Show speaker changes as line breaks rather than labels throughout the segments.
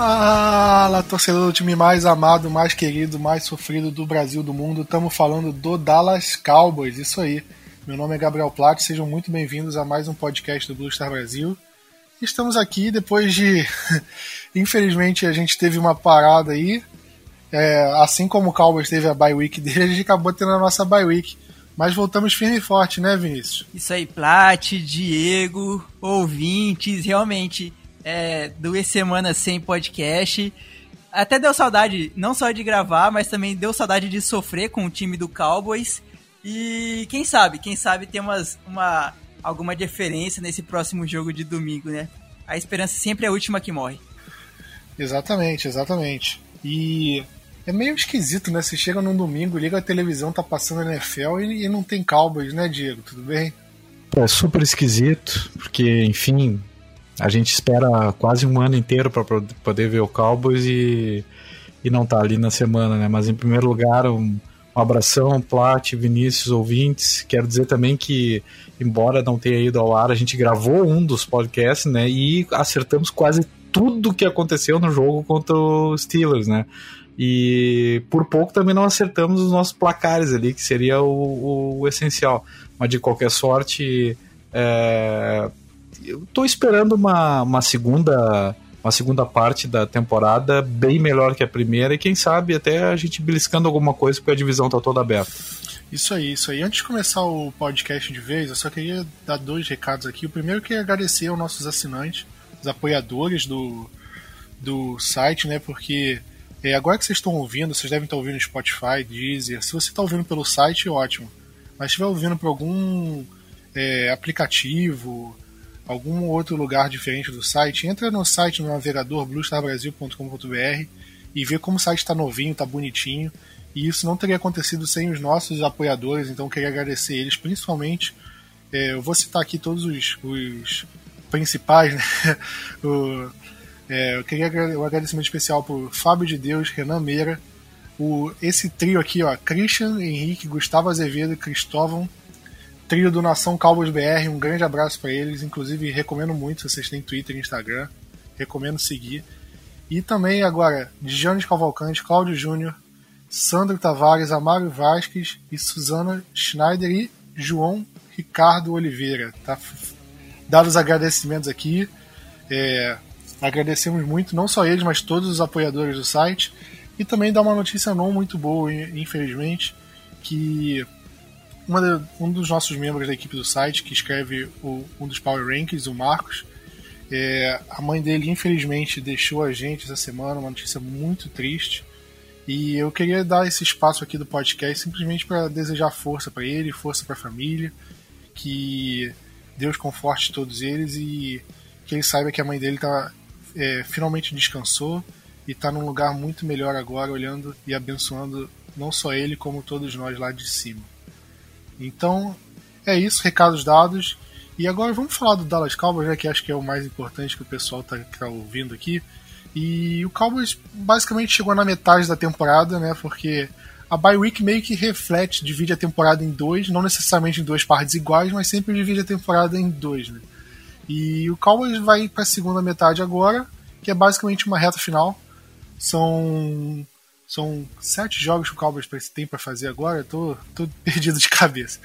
Fala, torcedor do time mais amado, mais querido, mais sofrido do Brasil, do mundo. Estamos falando do Dallas Cowboys, isso aí. Meu nome é Gabriel Platt, sejam muito bem-vindos a mais um podcast do Blue Star Brasil. Estamos aqui depois de. Infelizmente a gente teve uma parada aí. É, assim como o Cowboys teve a bye week dele, a gente acabou tendo a nossa bye week. Mas voltamos firme e forte, né, Vinícius?
Isso aí, Plat, Diego, ouvintes, realmente é, duas semanas sem podcast. Até deu saudade, não só de gravar, mas também deu saudade de sofrer com o time do Cowboys. E quem sabe, quem sabe tem umas, uma, alguma diferença nesse próximo jogo de domingo, né? A esperança sempre é a última que morre.
Exatamente, exatamente. E é meio esquisito, né? Você chega num domingo, liga a televisão, tá passando a NFL e, e não tem Cowboys, né, Diego? Tudo bem?
É super esquisito, porque, enfim, a gente espera quase um ano inteiro para poder ver o Cowboys e, e não tá ali na semana, né? Mas em primeiro lugar, um, um abração, Plat, Vinícius, ouvintes. Quero dizer também que, embora não tenha ido ao ar, a gente gravou um dos podcasts, né? E acertamos quase tudo que aconteceu no jogo contra os Steelers, né? E por pouco também não acertamos os nossos placares ali, que seria o, o essencial. Mas de qualquer sorte, é, eu tô esperando uma, uma segunda uma segunda parte da temporada bem melhor que a primeira e quem sabe até a gente beliscando alguma coisa porque a divisão tá toda aberta.
Isso aí, isso aí. Antes de começar o podcast de vez, eu só queria dar dois recados aqui. O primeiro que é agradecer aos nossos assinantes, os apoiadores do, do site, né? Porque é, agora que vocês estão ouvindo, vocês devem estar ouvindo no Spotify, Deezer. Se você está ouvindo pelo site, ótimo. Mas se estiver ouvindo por algum é, aplicativo, algum outro lugar diferente do site, entra no site no navegador bluestarbrasil.com.br e vê como o site está novinho, está bonitinho. E isso não teria acontecido sem os nossos apoiadores, então queria agradecer eles, principalmente. É, eu vou citar aqui todos os, os principais, né? o, é, eu queria um agradecimento especial por Fábio de Deus, Renan Meira, o, esse trio aqui, ó, Christian, Henrique, Gustavo Azevedo e Cristóvão trio do Nação Cowboys BR, um grande abraço para eles. Inclusive, recomendo muito, vocês têm Twitter e Instagram, recomendo seguir. E também agora, Giannis Cavalcante, Cláudio Júnior, Sandro Tavares, Amário Vasques e Suzana Schneider e João Ricardo Oliveira. Tá? Dados agradecimentos aqui. É, agradecemos muito, não só eles, mas todos os apoiadores do site. E também dá uma notícia não muito boa, infelizmente, que de, um dos nossos membros da equipe do site, que escreve o, um dos Power Rankings, o Marcos, é, a mãe dele, infelizmente, deixou a gente essa semana, uma notícia muito triste. E eu queria dar esse espaço aqui do podcast simplesmente para desejar força para ele, força para a família, que Deus conforte todos eles e que ele saiba que a mãe dele tá, é, finalmente descansou e está num lugar muito melhor agora, olhando e abençoando não só ele, como todos nós lá de cima. Então, é isso, recados dados. E agora vamos falar do Dallas Cowboys, né, que acho que é o mais importante que o pessoal está tá ouvindo aqui. E o Cowboys basicamente chegou na metade da temporada, né? Porque a bye week meio que reflete, divide a temporada em dois, não necessariamente em duas partes iguais, mas sempre divide a temporada em dois, né? E o Cowboys vai para a segunda metade agora, que é basicamente uma reta final. São são sete jogos que o Cowboys tem para fazer agora, tô, tô perdido de cabeça.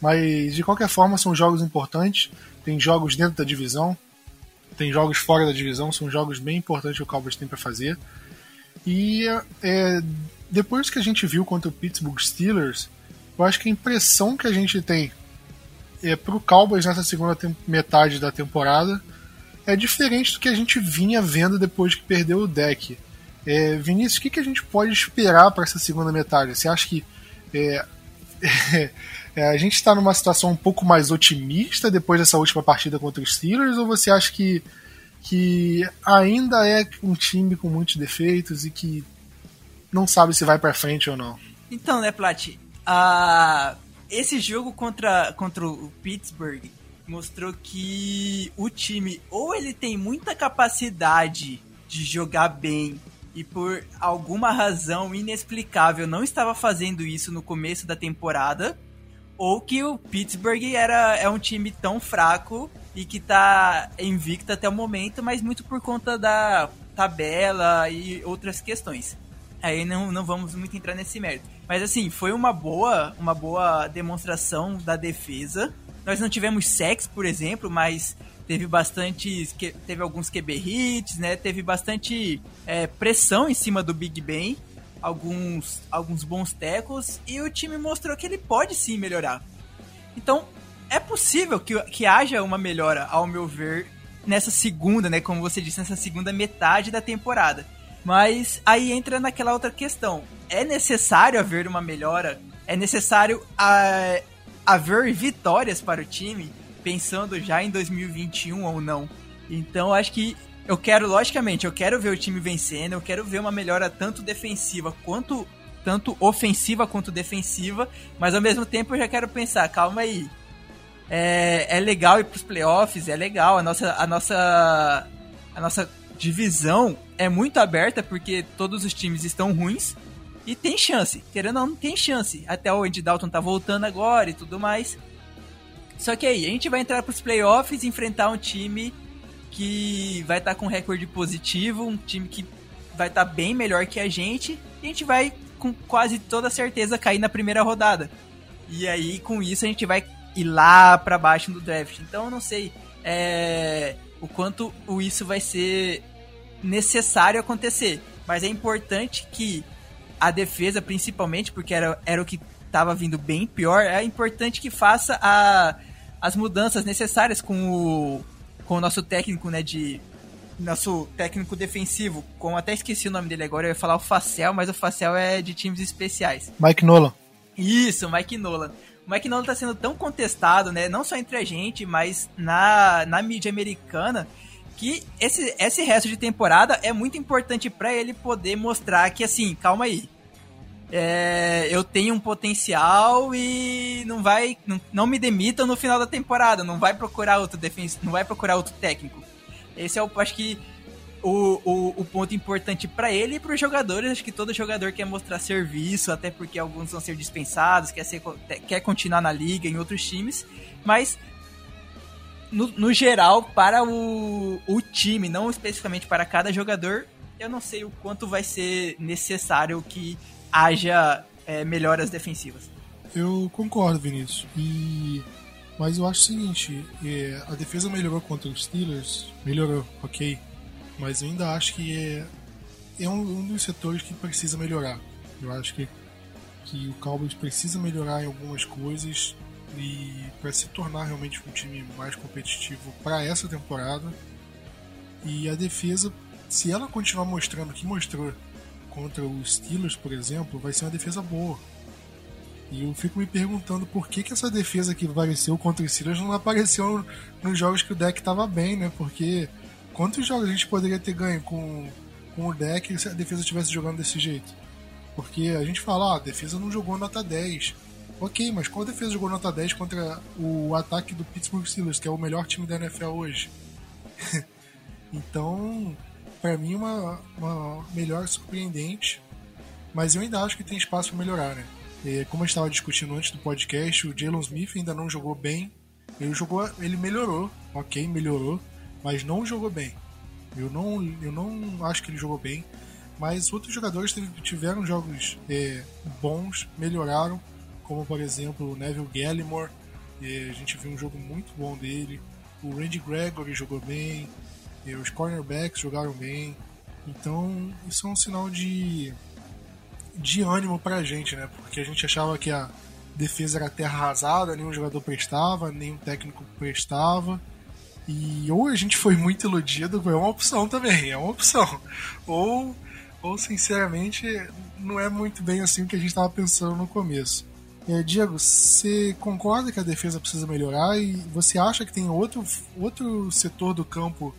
Mas de qualquer forma são jogos importantes. Tem jogos dentro da divisão, tem jogos fora da divisão, são jogos bem importantes que o Cowboys tem para fazer. E é, depois que a gente viu contra o Pittsburgh Steelers, eu acho que a impressão que a gente tem é, para o Cowboys nessa segunda metade da temporada é diferente do que a gente vinha vendo depois que perdeu o deck. É, Vinícius, o que, que a gente pode esperar para essa segunda metade? Você acha que é, é, a gente está numa situação um pouco mais otimista depois dessa última partida contra os Steelers? Ou você acha que, que ainda é um time com muitos defeitos e que não sabe se vai para frente ou não?
Então, né, Plat? Uh, esse jogo contra, contra o Pittsburgh mostrou que o time ou ele tem muita capacidade de jogar bem e por alguma razão inexplicável não estava fazendo isso no começo da temporada, ou que o Pittsburgh era, é um time tão fraco e que tá invicto até o momento, mas muito por conta da tabela e outras questões. Aí não, não vamos muito entrar nesse mérito. Mas assim, foi uma boa, uma boa demonstração da defesa. Nós não tivemos sex, por exemplo, mas teve bastante. Teve alguns QB hits, né? Teve bastante é, pressão em cima do Big Ben. Alguns, alguns bons tecos. E o time mostrou que ele pode sim melhorar. Então, é possível que, que haja uma melhora, ao meu ver, nessa segunda, né? Como você disse, nessa segunda metade da temporada. Mas aí entra naquela outra questão. É necessário haver uma melhora? É necessário a, haver vitórias para o time, pensando já em 2021 ou não? Então acho que eu quero, logicamente, eu quero ver o time vencendo, eu quero ver uma melhora tanto defensiva quanto tanto ofensiva quanto defensiva, mas ao mesmo tempo eu já quero pensar, calma aí. É, é legal ir pros playoffs, é legal, a nossa, a nossa a nossa divisão é muito aberta porque todos os times estão ruins e tem chance. Querendo ou não, tem chance. Até o Andy Dalton tá voltando agora e tudo mais. Só que aí, a gente vai entrar pros playoffs e enfrentar um time que vai estar tá com recorde positivo, um time que vai estar tá bem melhor que a gente, e a gente vai com quase toda certeza cair na primeira rodada. E aí, com isso, a gente vai ir lá para baixo do draft. Então, eu não sei é, o quanto isso vai ser necessário acontecer. Mas é importante que a defesa, principalmente, porque era, era o que estava vindo bem pior, é importante que faça a, as mudanças necessárias com o, com o nosso técnico, né, de nosso técnico defensivo, como até esqueci o nome dele agora, eu ia falar o Facel, mas o Facel é de times especiais.
Mike Nolan.
Isso, Mike Nolan. O Mike Nolan tá sendo tão contestado, né, não só entre a gente, mas na, na mídia americana, que esse, esse resto de temporada é muito importante para ele poder mostrar que, assim, calma aí. É, eu tenho um potencial e não vai. Não, não me demitam no final da temporada. Não vai procurar outro defensa, não vai procurar outro técnico. Esse é o, acho que o, o, o ponto importante para ele e para os jogadores. Acho que todo jogador quer mostrar serviço, até porque alguns vão ser dispensados, quer, ser, quer continuar na liga em outros times. Mas no, no geral, para o, o time, não especificamente para cada jogador, eu não sei o quanto vai ser necessário que haja é, melhoras defensivas.
Eu concordo, Vinícius. E mas eu acho o seguinte, é, a defesa melhorou contra os Steelers, melhorou, ok. Mas eu ainda acho que é, é um, um dos setores que precisa melhorar. Eu acho que, que o Cowboys precisa melhorar em algumas coisas e para se tornar realmente um time mais competitivo para essa temporada. E a defesa, se ela continuar mostrando o que mostrou contra os Steelers, por exemplo, vai ser uma defesa boa. E eu fico me perguntando por que, que essa defesa que apareceu contra os Steelers não apareceu nos jogos que o deck estava bem, né? Porque quantos jogos a gente poderia ter ganho com, com o deck se a defesa estivesse jogando desse jeito? Porque a gente fala, ah, a defesa não jogou nota 10. Ok, mas qual defesa jogou nota 10 contra o ataque do Pittsburgh Steelers, que é o melhor time da NFL hoje? então, para mim, uma, uma melhor surpreendente, mas eu ainda acho que tem espaço para melhorar, né? E, como estava discutindo antes do podcast, o Jalen Smith ainda não jogou bem. Ele jogou, ele melhorou, ok, melhorou, mas não jogou bem. Eu não, eu não acho que ele jogou bem, mas outros jogadores tiveram jogos é, bons, melhoraram como por exemplo o Neville Gallimore, a gente viu um jogo muito bom dele, o Randy Gregory jogou bem, os cornerbacks jogaram bem, então isso é um sinal de, de ânimo pra gente, né? Porque a gente achava que a defesa era terra arrasada, nenhum jogador prestava, nenhum técnico prestava. E ou a gente foi muito iludido, é uma opção também, é uma opção. Ou, ou sinceramente, não é muito bem assim o que a gente estava pensando no começo. É, Diego, você concorda que a defesa precisa melhorar e você acha que tem outro, outro setor do campo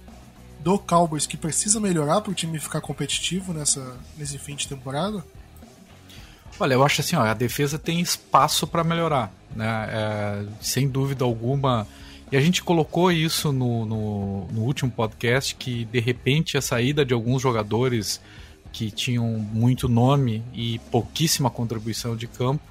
do Cowboys que precisa melhorar para o time ficar competitivo nessa, nesse fim de temporada?
Olha, eu acho assim, ó, a defesa tem espaço para melhorar, né? É, sem dúvida alguma. E a gente colocou isso no, no, no, último podcast que de repente a saída de alguns jogadores que tinham muito nome e pouquíssima contribuição de campo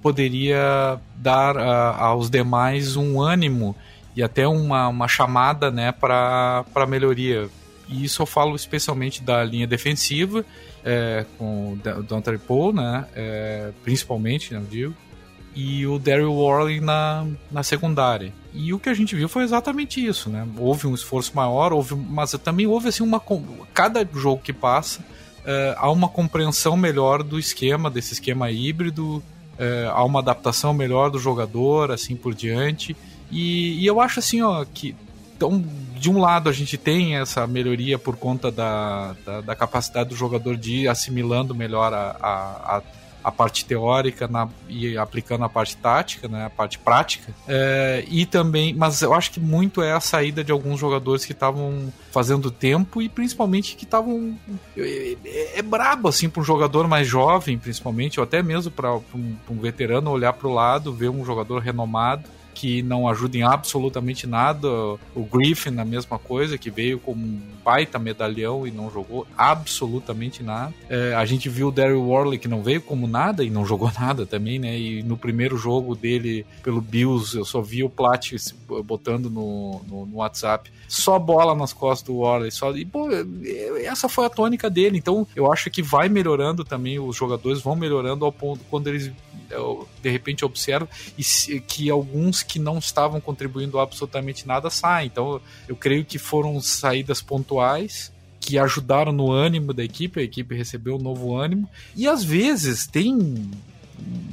poderia dar uh, aos demais um ânimo e até uma, uma chamada né, para melhoria. e isso eu falo especialmente da linha defensiva, é, com o Dante Paul, né, é, principalmente, não digo, e o Daryl Worley na, na secundária. E o que a gente viu foi exatamente isso, né? Houve um esforço maior, houve, mas também houve assim uma cada jogo que passa uh, há uma compreensão melhor do esquema, desse esquema híbrido, uh, há uma adaptação melhor do jogador, assim por diante. E, e eu acho assim, ó, que então, de um lado a gente tem essa melhoria por conta da, da, da capacidade do jogador de ir assimilando melhor a, a, a a parte teórica na, e aplicando a parte tática, né, a parte prática. É, e também, mas eu acho que muito é a saída de alguns jogadores que estavam fazendo tempo e principalmente que estavam é, é, é, brabo assim para um jogador mais jovem, principalmente, ou até mesmo para um, um veterano olhar para o lado, ver um jogador renomado que não ajuda em absolutamente nada. O Griffin, a mesma coisa, que veio como um baita medalhão e não jogou absolutamente nada. É, a gente viu o Daryl Worley, que não veio como nada e não jogou nada também, né? E no primeiro jogo dele pelo Bills, eu só vi o Plat botando no, no, no WhatsApp só bola nas costas do Worley. Só, e, pô, essa foi a tônica dele. Então, eu acho que vai melhorando também, os jogadores vão melhorando ao ponto quando eles de repente observam e que alguns que não estavam contribuindo absolutamente nada saem. Então, eu creio que foram saídas pontuais que ajudaram no ânimo da equipe, a equipe recebeu um novo ânimo. E às vezes tem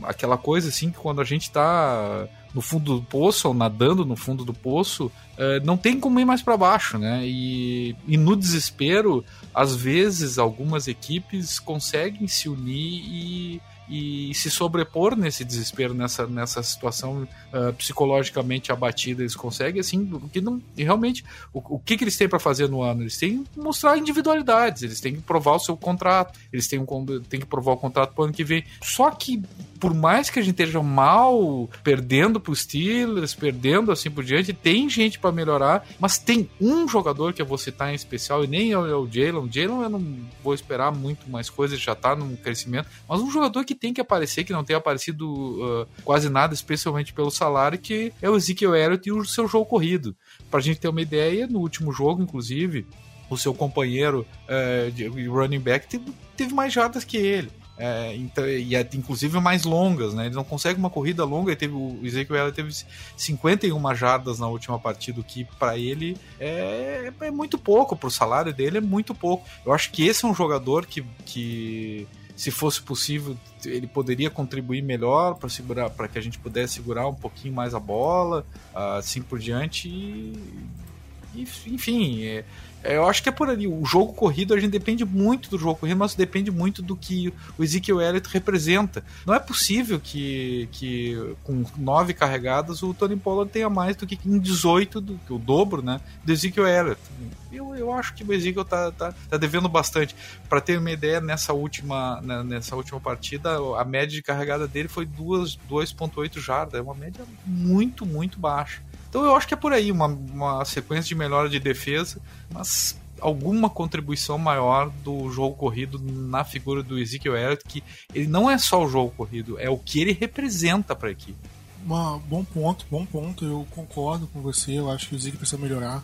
aquela coisa assim que quando a gente está no fundo do poço ou nadando no fundo do poço, é, não tem como ir mais para baixo, né? E, e no desespero, às vezes algumas equipes conseguem se unir e e se sobrepor nesse desespero, nessa, nessa situação uh, psicologicamente abatida, eles conseguem, assim, porque não, realmente, o, o que, que eles têm para fazer no ano? Eles têm que mostrar individualidades, eles têm que provar o seu contrato, eles têm, têm que provar o contrato para o ano que vem. Só que, por mais que a gente esteja mal, perdendo para os Steelers, perdendo assim por diante, tem gente para melhorar, mas tem um jogador que eu vou citar em especial, e nem é o Jalen. O Jalen eu não vou esperar muito mais coisas, já está num crescimento, mas um jogador que tem que aparecer, que não tem aparecido uh, quase nada, especialmente pelo salário, que é o Ezekiel Elliott e o seu jogo corrido. Pra gente ter uma ideia, no último jogo, inclusive, o seu companheiro uh, de running back teve, teve mais jardas que ele. É, então, e é, inclusive mais longas, né? Ele não consegue uma corrida longa. Teve, o Ezekiel Elliott teve 51 jardas na última partida, o que para ele é, é muito pouco, para o salário dele é muito pouco. Eu acho que esse é um jogador que, que se fosse possível, ele poderia contribuir melhor para segurar, para que a gente pudesse segurar um pouquinho mais a bola, assim por diante. E, enfim, é, eu acho que é por ali. O jogo corrido, a gente depende muito do jogo corrido, mas depende muito do que o Ezekiel Elliott representa. Não é possível que, que com nove carregadas o Tony Pollard tenha mais do que em 18, do, o dobro, né, do Ezekiel Elliott. Eu, eu acho que o Ezekiel tá, tá, tá devendo bastante. Para ter uma ideia, nessa última, né, nessa última partida, a média de carregada dele foi 2,8 jardas. É uma média muito, muito baixa. Então eu acho que é por aí, uma, uma sequência de melhora de defesa, mas alguma contribuição maior do jogo corrido na figura do Ezekiel Elliott, que ele não é só o jogo corrido, é o que ele representa para a equipe.
Uma, bom ponto, bom ponto, eu concordo com você, eu acho que o Ezekiel precisa melhorar.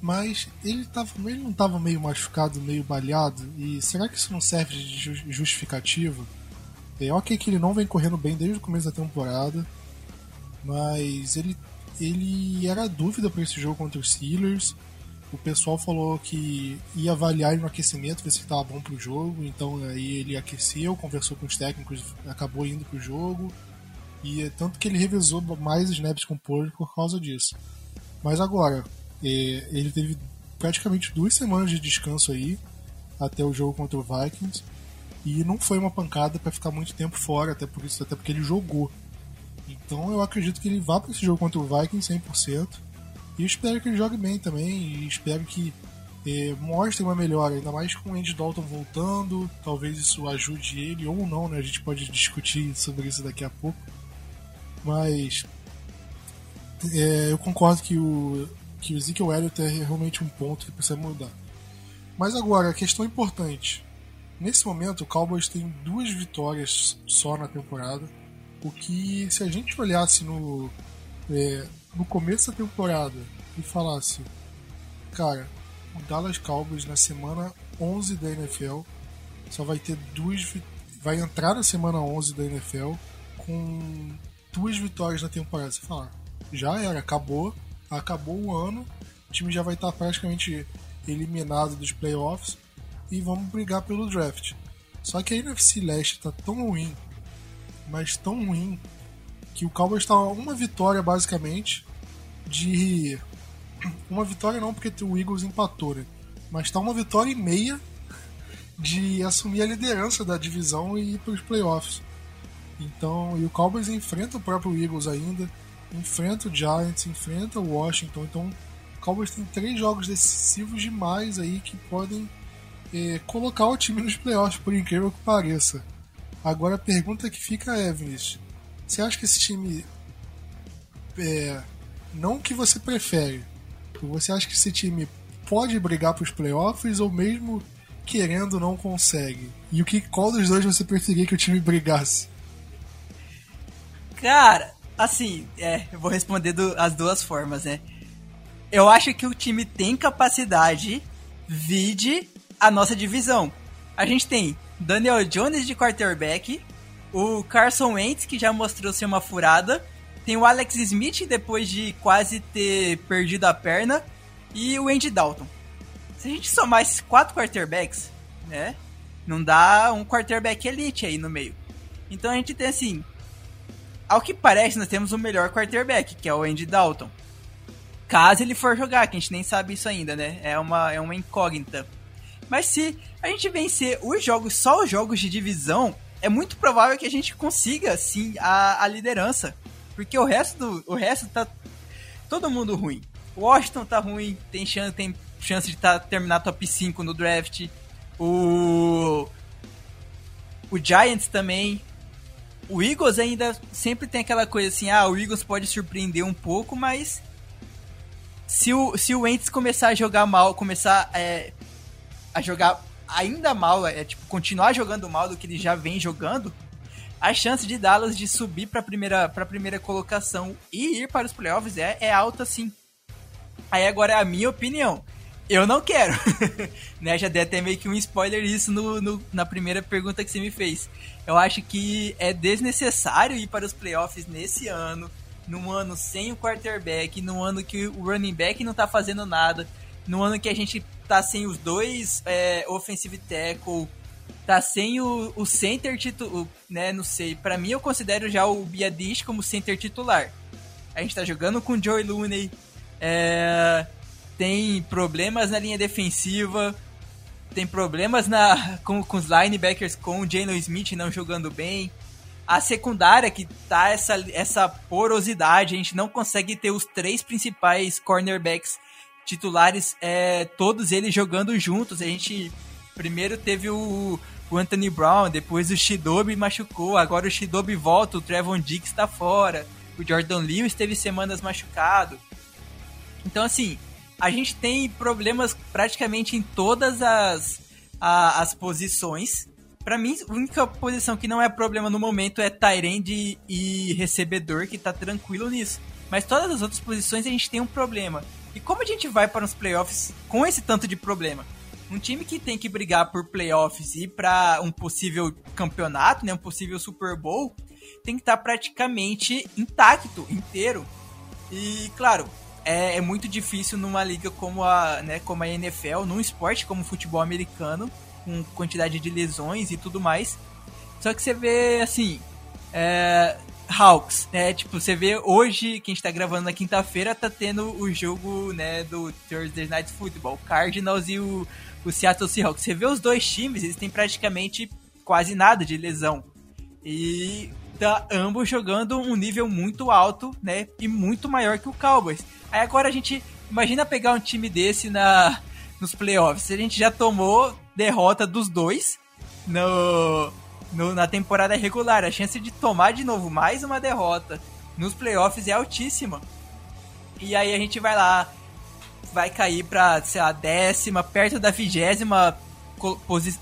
Mas ele, tava, ele não estava meio machucado, meio baleado? E será que isso não serve de justificativa? É ok que ele não vem correndo bem desde o começo da temporada, mas ele ele era dúvida para esse jogo contra os Steelers. O pessoal falou que ia avaliar ele no aquecimento, ver se estava bom para o jogo. Então aí ele aqueceu, conversou com os técnicos, acabou indo para o jogo. E é tanto que ele revisou mais snaps com o Pollard por causa disso. Mas agora, é, ele teve praticamente duas semanas de descanso aí até o jogo contra o Vikings. E não foi uma pancada para ficar muito tempo fora, até por isso, até porque ele jogou. Então eu acredito que ele vá para esse jogo contra o Vikings 100%. E espero que ele jogue bem também. E espero que é, mostre uma melhora, ainda mais com o Andy Dalton voltando. Talvez isso ajude ele ou não, né? A gente pode discutir sobre isso daqui a pouco. Mas é, eu concordo que o, que o Ezekiel Elliott é realmente um ponto que precisa mudar. Mas agora, a questão importante. Nesse momento, o Cowboys tem duas vitórias só na temporada o que, se a gente olhasse no, é, no começo da temporada e falasse, cara, o Dallas Cowboys na semana 11 da NFL só vai ter duas vai entrar na semana 11 da NFL com duas vitórias na temporada. Você fala, já era, acabou, acabou o ano, o time já vai estar praticamente eliminado dos playoffs e vamos brigar pelo draft. Só que a NFC Leste tá tão ruim, mas tão ruim, que o Cowboys está uma vitória basicamente de. Uma vitória não, porque o Eagles empatou, né? Mas tá uma vitória e meia de assumir a liderança da divisão e ir para os playoffs. Então, e o Cowboys enfrenta o próprio Eagles ainda, enfrenta o Giants, enfrenta o Washington. Então, o Cowboys tem três jogos decisivos demais aí que podem é, colocar o time nos playoffs, por incrível que pareça. Agora a pergunta que fica é, Vinícius, você acha que esse time é, não que você prefere, você acha que esse time pode brigar para os playoffs ou mesmo querendo não consegue? E o que qual dos dois você preferia que o time brigasse?
Cara, assim, é, eu vou responder do, as duas formas, né? Eu acho que o time tem capacidade, vide a nossa divisão. A gente tem Daniel Jones de quarterback, o Carson Wentz, que já mostrou ser uma furada, tem o Alex Smith, depois de quase ter perdido a perna, e o Andy Dalton. Se a gente somar esses quatro quarterbacks, né, não dá um quarterback elite aí no meio. Então a gente tem assim, ao que parece, nós temos o melhor quarterback, que é o Andy Dalton. Caso ele for jogar, que a gente nem sabe isso ainda, né? É uma, é uma incógnita. Mas se a gente vencer os jogos, só os jogos de divisão, é muito provável que a gente consiga, sim, a, a liderança. Porque o resto, do, o resto tá todo mundo ruim. O Washington tá ruim, tem chance, tem chance de tá, terminar top 5 no draft. O. O Giants também. O Eagles ainda sempre tem aquela coisa assim, ah, o Eagles pode surpreender um pouco, mas se o, se o Wentz começar a jogar mal, começar é, a jogar ainda mal, é tipo, continuar jogando mal do que ele já vem jogando, a chance de Dallas de subir para a primeira, pra primeira colocação e ir para os playoffs é, é alta sim. Aí agora é a minha opinião. Eu não quero. né? Já dei até meio que um spoiler isso no, no, na primeira pergunta que você me fez. Eu acho que é desnecessário ir para os playoffs nesse ano, num ano sem o quarterback, num ano que o running back não tá fazendo nada, num ano que a gente tá sem os dois é, offensive tackle, tá sem o, o center titular, né, não sei, para mim eu considero já o Biadish como center titular. A gente tá jogando com o Joey Looney, é, tem problemas na linha defensiva, tem problemas na, com, com os linebackers, com o Jalen Smith não jogando bem. A secundária que tá essa, essa porosidade, a gente não consegue ter os três principais cornerbacks titulares, é, todos eles jogando juntos. A gente primeiro teve o, o Anthony Brown, depois o Shidobi machucou, agora o Shidobi volta, o Trevon Diggs está fora, o Jordan Lewis teve semanas machucado. Então, assim, a gente tem problemas praticamente em todas as, a, as posições. Para mim, a única posição que não é problema no momento é Tyrande e recebedor, que tá tranquilo nisso. Mas todas as outras posições a gente tem um problema. E como a gente vai para os playoffs com esse tanto de problema? Um time que tem que brigar por playoffs e para um possível campeonato, né, um possível Super Bowl, tem que estar tá praticamente intacto, inteiro. E claro, é, é, muito difícil numa liga como a, né, como a NFL, num esporte como o futebol americano, com quantidade de lesões e tudo mais. Só que você vê assim, é, Hawks, né? Tipo, você vê hoje, que a gente tá gravando na quinta-feira, tá tendo o jogo, né, do Thursday Night Football, Cardinals e o, o Seattle Seahawks. Você vê os dois times, eles têm praticamente quase nada de lesão. E tá ambos jogando um nível muito alto, né, e muito maior que o Cowboys. Aí agora a gente imagina pegar um time desse na nos playoffs. A gente já tomou derrota dos dois no no, na temporada regular. A chance de tomar de novo mais uma derrota nos playoffs é altíssima. E aí a gente vai lá, vai cair pra, sei lá, décima, perto da vigésima,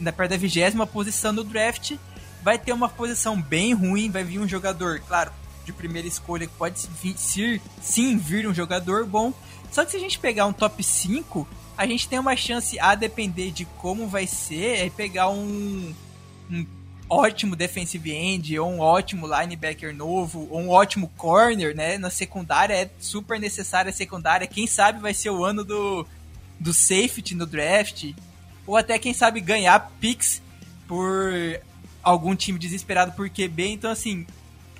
né, perto da vigésima posição do draft. Vai ter uma posição bem ruim, vai vir um jogador, claro, de primeira escolha que pode vir, sim vir um jogador bom. Só que se a gente pegar um top 5, a gente tem uma chance, a depender de como vai ser, é pegar um, um ótimo defensive end, ou um ótimo linebacker novo, ou um ótimo corner, né? Na secundária é super necessária a secundária. Quem sabe vai ser o ano do, do safety no draft, ou até quem sabe ganhar picks por algum time desesperado por QB. Então, assim,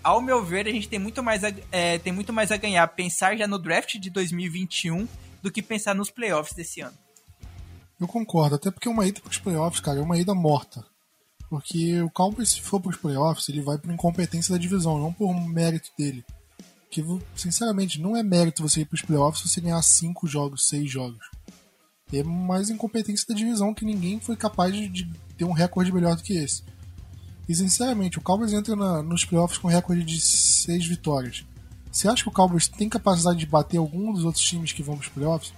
ao meu ver, a gente tem muito mais a, é, tem muito mais a ganhar pensar já no draft de 2021 do que pensar nos playoffs desse ano.
Eu concordo, até porque uma ida para os playoffs, cara, é uma ida morta. Porque o Cowboys, se for para os playoffs, ele vai por incompetência da divisão, não por mérito dele. Que, sinceramente, não é mérito você ir para os playoffs se você ganhar 5 jogos, 6 jogos. É mais incompetência da divisão que ninguém foi capaz de, ter um recorde melhor do que esse. E sinceramente, o Cowboys entra na, nos playoffs com recorde de 6 vitórias. Você acha que o Cowboys tem capacidade de bater algum dos outros times que vão para os playoffs?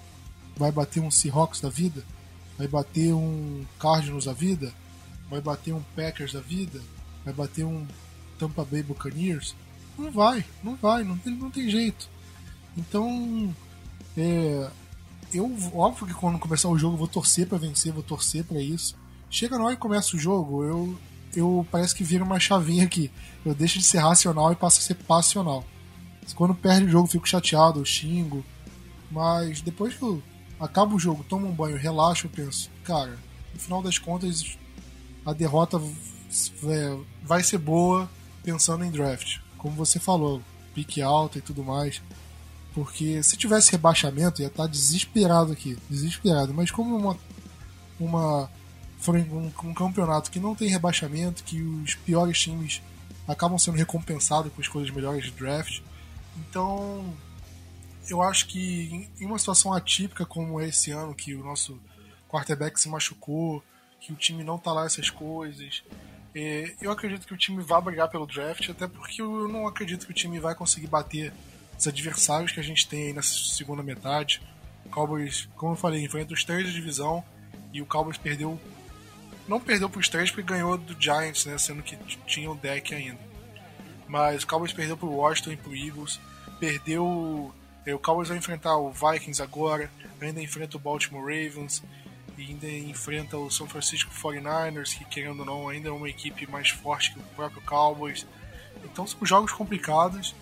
Vai bater um Seahawks da vida? Vai bater um Cardinals da vida? Vai bater um Packers da vida? Vai bater um Tampa Bay Buccaneers? Não vai, não vai, não tem, não tem jeito. Então, é, eu, óbvio que quando começar o jogo eu vou torcer para vencer, vou torcer para isso. Chega na hora que começa o jogo, eu eu parece que vira uma chavinha aqui. Eu deixo de ser racional e passo a ser passional. Quando perde o jogo, fico chateado, eu xingo. Mas depois que eu acabo o jogo, tomo um banho, relaxo, eu penso, cara, no final das contas, a derrota é, vai ser boa pensando em draft. Como você falou, pique alta e tudo mais. Porque se tivesse rebaixamento, ia estar desesperado aqui. Desesperado. Mas como uma, uma um, um campeonato que não tem rebaixamento, que os piores times acabam sendo recompensados com escolhas melhores de draft. Então, eu acho que em uma situação atípica como esse ano, que o nosso quarterback se machucou, que o time não tá lá essas coisas, é, eu acredito que o time vai brigar pelo draft, até porque eu não acredito que o time vai conseguir bater os adversários que a gente tem aí nessa segunda metade. O Cowboys, como eu falei, enfrenta os três da divisão e o Cowboys perdeu não perdeu para os três porque ganhou do Giants, né? Sendo que tinha o deck ainda. Mas o Cowboys perdeu para o Washington e para o Eagles. Perdeu. É, o Cowboys vai enfrentar o Vikings agora. Ainda enfrenta o Baltimore Ravens. E ainda enfrenta o São Francisco 49ers, que querendo ou não, ainda é uma equipe mais forte que o próprio Cowboys. Então são jogos complicados.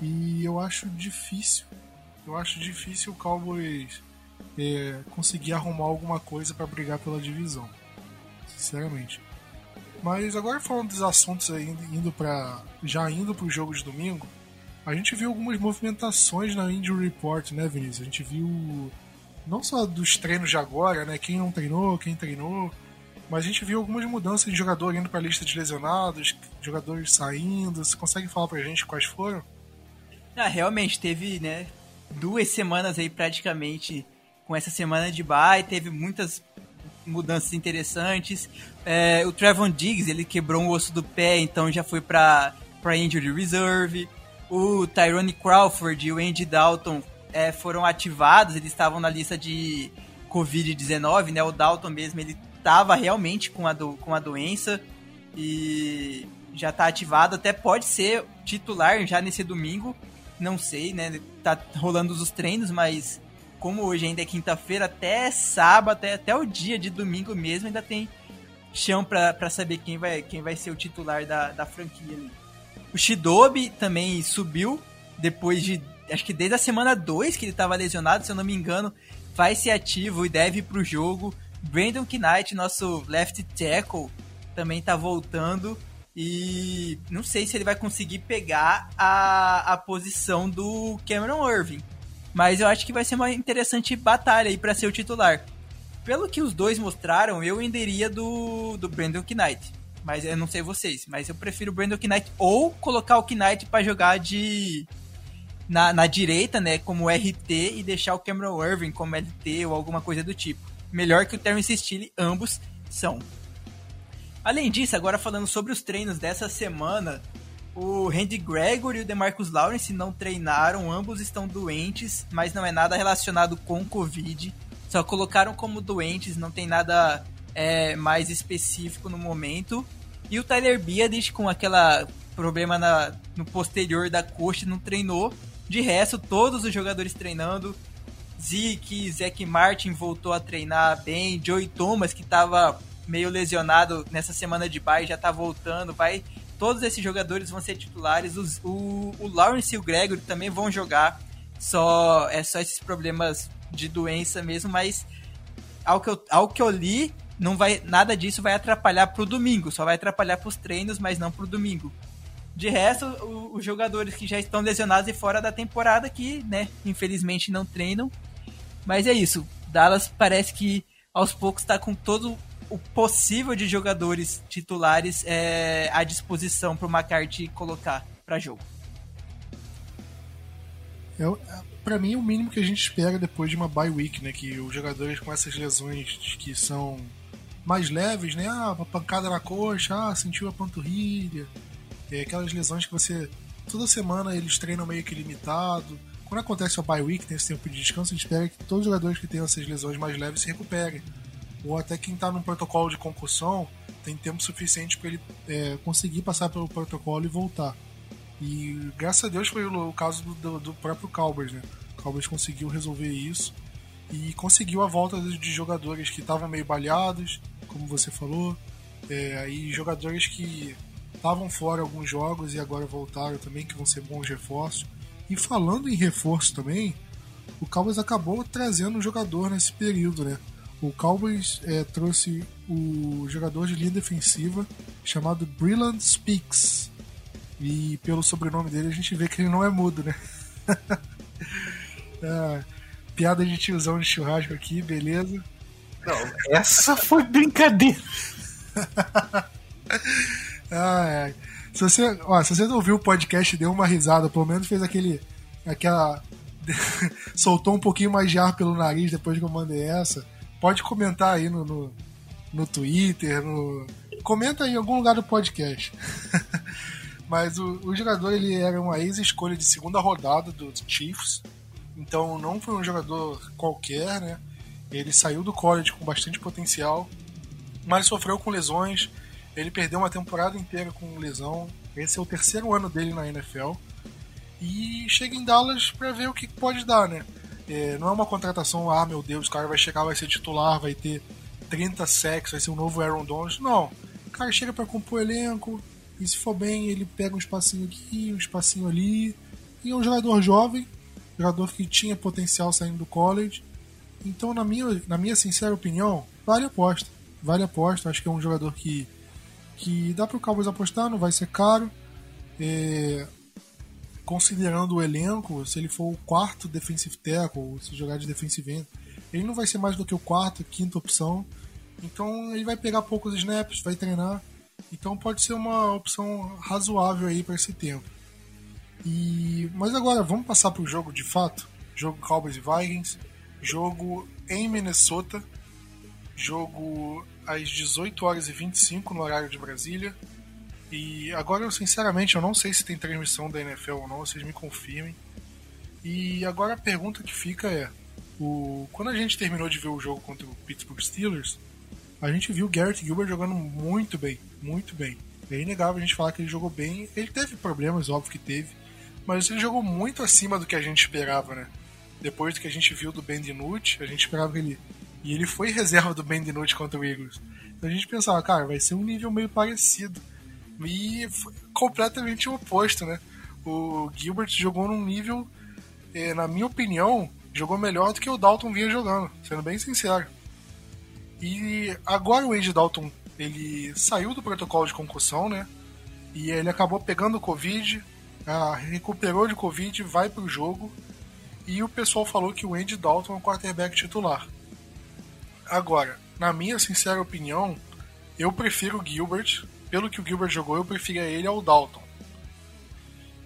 E eu acho difícil. Eu acho difícil o Cowboys é, conseguir arrumar alguma coisa para brigar pela divisão sinceramente. Mas agora falando dos assuntos aí, indo para já indo para o jogo de domingo, a gente viu algumas movimentações na Injury Report, né, Vinícius? A gente viu não só dos treinos de agora, né, quem não treinou, quem treinou, mas a gente viu algumas mudanças de jogador indo para a lista de lesionados, jogadores saindo. Você consegue falar para a gente quais foram?
Ah, realmente teve, né, duas semanas aí praticamente com essa semana de bye, teve muitas mudanças interessantes. É, o Trevon Diggs, ele quebrou um osso do pé, então já foi para injury reserve. O Tyrone Crawford e o Andy Dalton é, foram ativados, eles estavam na lista de Covid-19, né? O Dalton mesmo, ele estava realmente com a, do, com a doença e já está ativado, até pode ser titular já nesse domingo, não sei, né? Tá rolando os treinos, mas como hoje ainda é quinta-feira, até sábado, até, até o dia de domingo mesmo, ainda tem chão para saber quem vai, quem vai ser o titular da, da franquia ali. O Shidobi também subiu depois de. Acho que desde a semana 2 que ele estava lesionado, se eu não me engano, vai ser ativo e deve ir pro jogo. Brandon Knight, nosso left tackle, também está voltando. E não sei se ele vai conseguir pegar a, a posição do Cameron Irving. Mas eu acho que vai ser uma interessante batalha aí para ser o titular. Pelo que os dois mostraram, eu ainda do, do Brandon Knight. Mas eu não sei vocês, mas eu prefiro o Brandon Knight ou colocar o Knight para jogar de na, na direita, né, como RT e deixar o Cameron Irving como LT ou alguma coisa do tipo. Melhor que o Terrence Steele, ambos são. Além disso, agora falando sobre os treinos dessa semana, o Randy Gregory e o DeMarcus Lawrence não treinaram, ambos estão doentes, mas não é nada relacionado com Covid. Só colocaram como doentes, não tem nada é, mais específico no momento. E o Tyler Biadish com aquela problema na, no posterior da coxa não treinou. De resto, todos os jogadores treinando. Zeke, Zach Martin voltou a treinar bem, Joey Thomas, que estava meio lesionado nessa semana de bye, já tá voltando, vai. Todos esses jogadores vão ser titulares. Os, o, o Lawrence e o Gregory também vão jogar. Só é só esses problemas de doença mesmo, mas ao que eu, ao que eu li, não vai nada disso vai atrapalhar pro domingo, só vai atrapalhar pros treinos, mas não pro domingo. De resto, o, os jogadores que já estão lesionados e fora da temporada que, né, infelizmente não treinam. Mas é isso. Dallas parece que aos poucos está com todo o possível de jogadores titulares é, à disposição para o McCarthy colocar para jogo.
É, é para mim, é o mínimo que a gente espera depois de uma bye week, né? Que os jogadores com essas lesões que são mais leves, né? Ah, uma pancada na coxa, ah, sentiu a panturrilha. É, aquelas lesões que você. Toda semana eles treinam meio que limitado. Quando acontece a bye week, tem esse tempo de descanso, a gente espera que todos os jogadores que tenham essas lesões mais leves se recuperem ou até quem está num protocolo de concussão tem tempo suficiente para ele é, conseguir passar pelo protocolo e voltar. E graças a Deus foi o, o caso do, do, próprio Cowboys, né? O Cowboys conseguiu resolver isso e conseguiu a volta de, jogadores que estavam meio balhados, como você falou, é, e jogadores que estavam fora alguns jogos e agora voltaram também, que vão ser bons reforços. E falando em reforço também, o Cowboys acabou trazendo um jogador nesse período, né? O Cowboys é, trouxe o jogador de linha defensiva chamado Brillant Speaks. E pelo sobrenome dele a gente vê que ele não é mudo, né? é, piada de tiozão de churrasco aqui, beleza.
Não, essa foi brincadeira.
ah, é. Se você, ó, se você não ouviu o podcast deu uma risada, pelo menos fez aquele. aquela. soltou um pouquinho mais de ar pelo nariz depois que eu mandei essa Pode comentar aí no, no, no Twitter, no... comenta aí em algum lugar do podcast. Mas o, o, jogador ele era uma ex-escolha de segunda rodada dos Chiefs, então não foi um jogador qualquer, né? Ele saiu do college com bastante potencial, mas sofreu com lesões. Ele perdeu uma temporada inteira com lesão. Esse é o terceiro ano dele na NFL. E chega em Dallas para ver o que pode dar, né? É, não é uma contratação, ah, meu Deus, o cara vai chegar, vai ser titular, vai ter 30 sacks, vai ser um novo Aaron Donald. Não. O cara chega para compor elenco, e se for bem, ele pega um espacinho aqui, um espacinho ali. E é um jogador jovem, jogador que tinha potencial saindo do college. Então, na minha, na minha sincera opinião, vale a aposta. Vale a aposta. Acho que é um jogador que, que dá para o Cowboys apostar, não vai ser caro. É, considerando o elenco, se ele for o quarto defensive tackle, se jogar de defensive end, ele não vai ser mais do que o quarto, quinta opção. Então ele vai pegar poucos snaps, vai treinar. Então pode ser uma opção razoável aí para esse tempo. E mas agora vamos passar para o jogo de fato, jogo Cowboys e Vikings, jogo em Minnesota, jogo às 18 horas e 25 no horário de Brasília. E agora, eu, sinceramente, eu não sei se tem transmissão da NFL ou não, vocês me confirmem. E agora a pergunta que fica é: o, quando a gente terminou de ver o jogo contra o Pittsburgh Steelers, a gente viu o Garrett Gilbert jogando muito bem, muito bem. É inegável a gente falar que ele jogou bem. Ele teve problemas, óbvio que teve, mas ele jogou muito acima do que a gente esperava, né? Depois do que a gente viu do Ben DiNucci, a gente esperava que ele. E ele foi reserva do Ben DiNucci contra o Eagles. Então a gente pensava, cara, vai ser um nível meio parecido. E completamente o oposto, né? O Gilbert jogou num nível, eh, na minha opinião, jogou melhor do que o Dalton vinha jogando, sendo bem sincero. E agora o Andy Dalton, ele saiu do protocolo de concussão, né? E ele acabou pegando o Covid, ah, recuperou de Covid, vai pro jogo. E o pessoal falou que o Andy Dalton é o quarterback titular. Agora, na minha sincera opinião, eu prefiro o Gilbert pelo que o Gilbert jogou, eu preferia ele ao Dalton.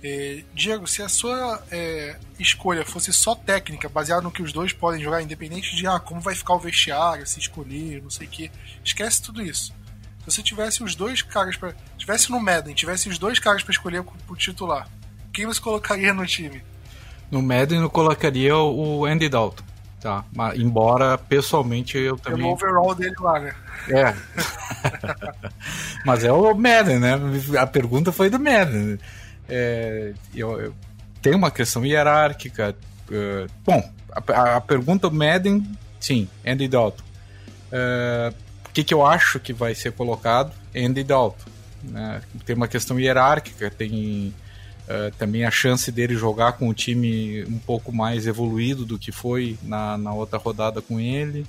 É, Diego, se a sua é, escolha fosse só técnica, baseada no que os dois podem jogar, independente de ah, como vai ficar o vestiário, se escolher, não sei o que, esquece tudo isso. Se você tivesse os dois caras para, tivesse no Madden, tivesse os dois caras para escolher o titular, quem você colocaria no time?
No Madden eu colocaria o Andy Dalton. Tá, mas, embora pessoalmente eu também. Tem o
overall dele lá, né?
É. mas é o Madden, né? A pergunta foi do Madden. É, eu, eu, tem uma questão hierárquica, Uh, bom, a, a, pergunta Madden, sim, Andy Dalton. Uh, o que, que eu acho que vai ser colocado? Andy Dalton. Né? Tem uma questão hierárquica, tem uh, também a chance dele jogar com o time um pouco mais evoluído do que foi na, na outra rodada com ele.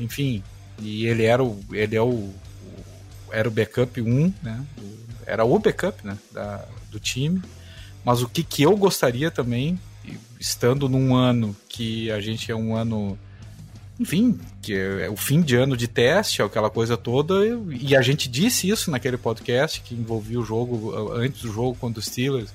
enfim, e ele era o, ele é o, o era o backup 1, né? Era o backup né? Da, do time. Mas o que, que eu gostaria também, estando num ano que a gente é um ano, enfim, que é o fim de ano de teste, aquela coisa toda, e a gente disse isso naquele podcast que envolvia o jogo, antes do jogo contra os Steelers,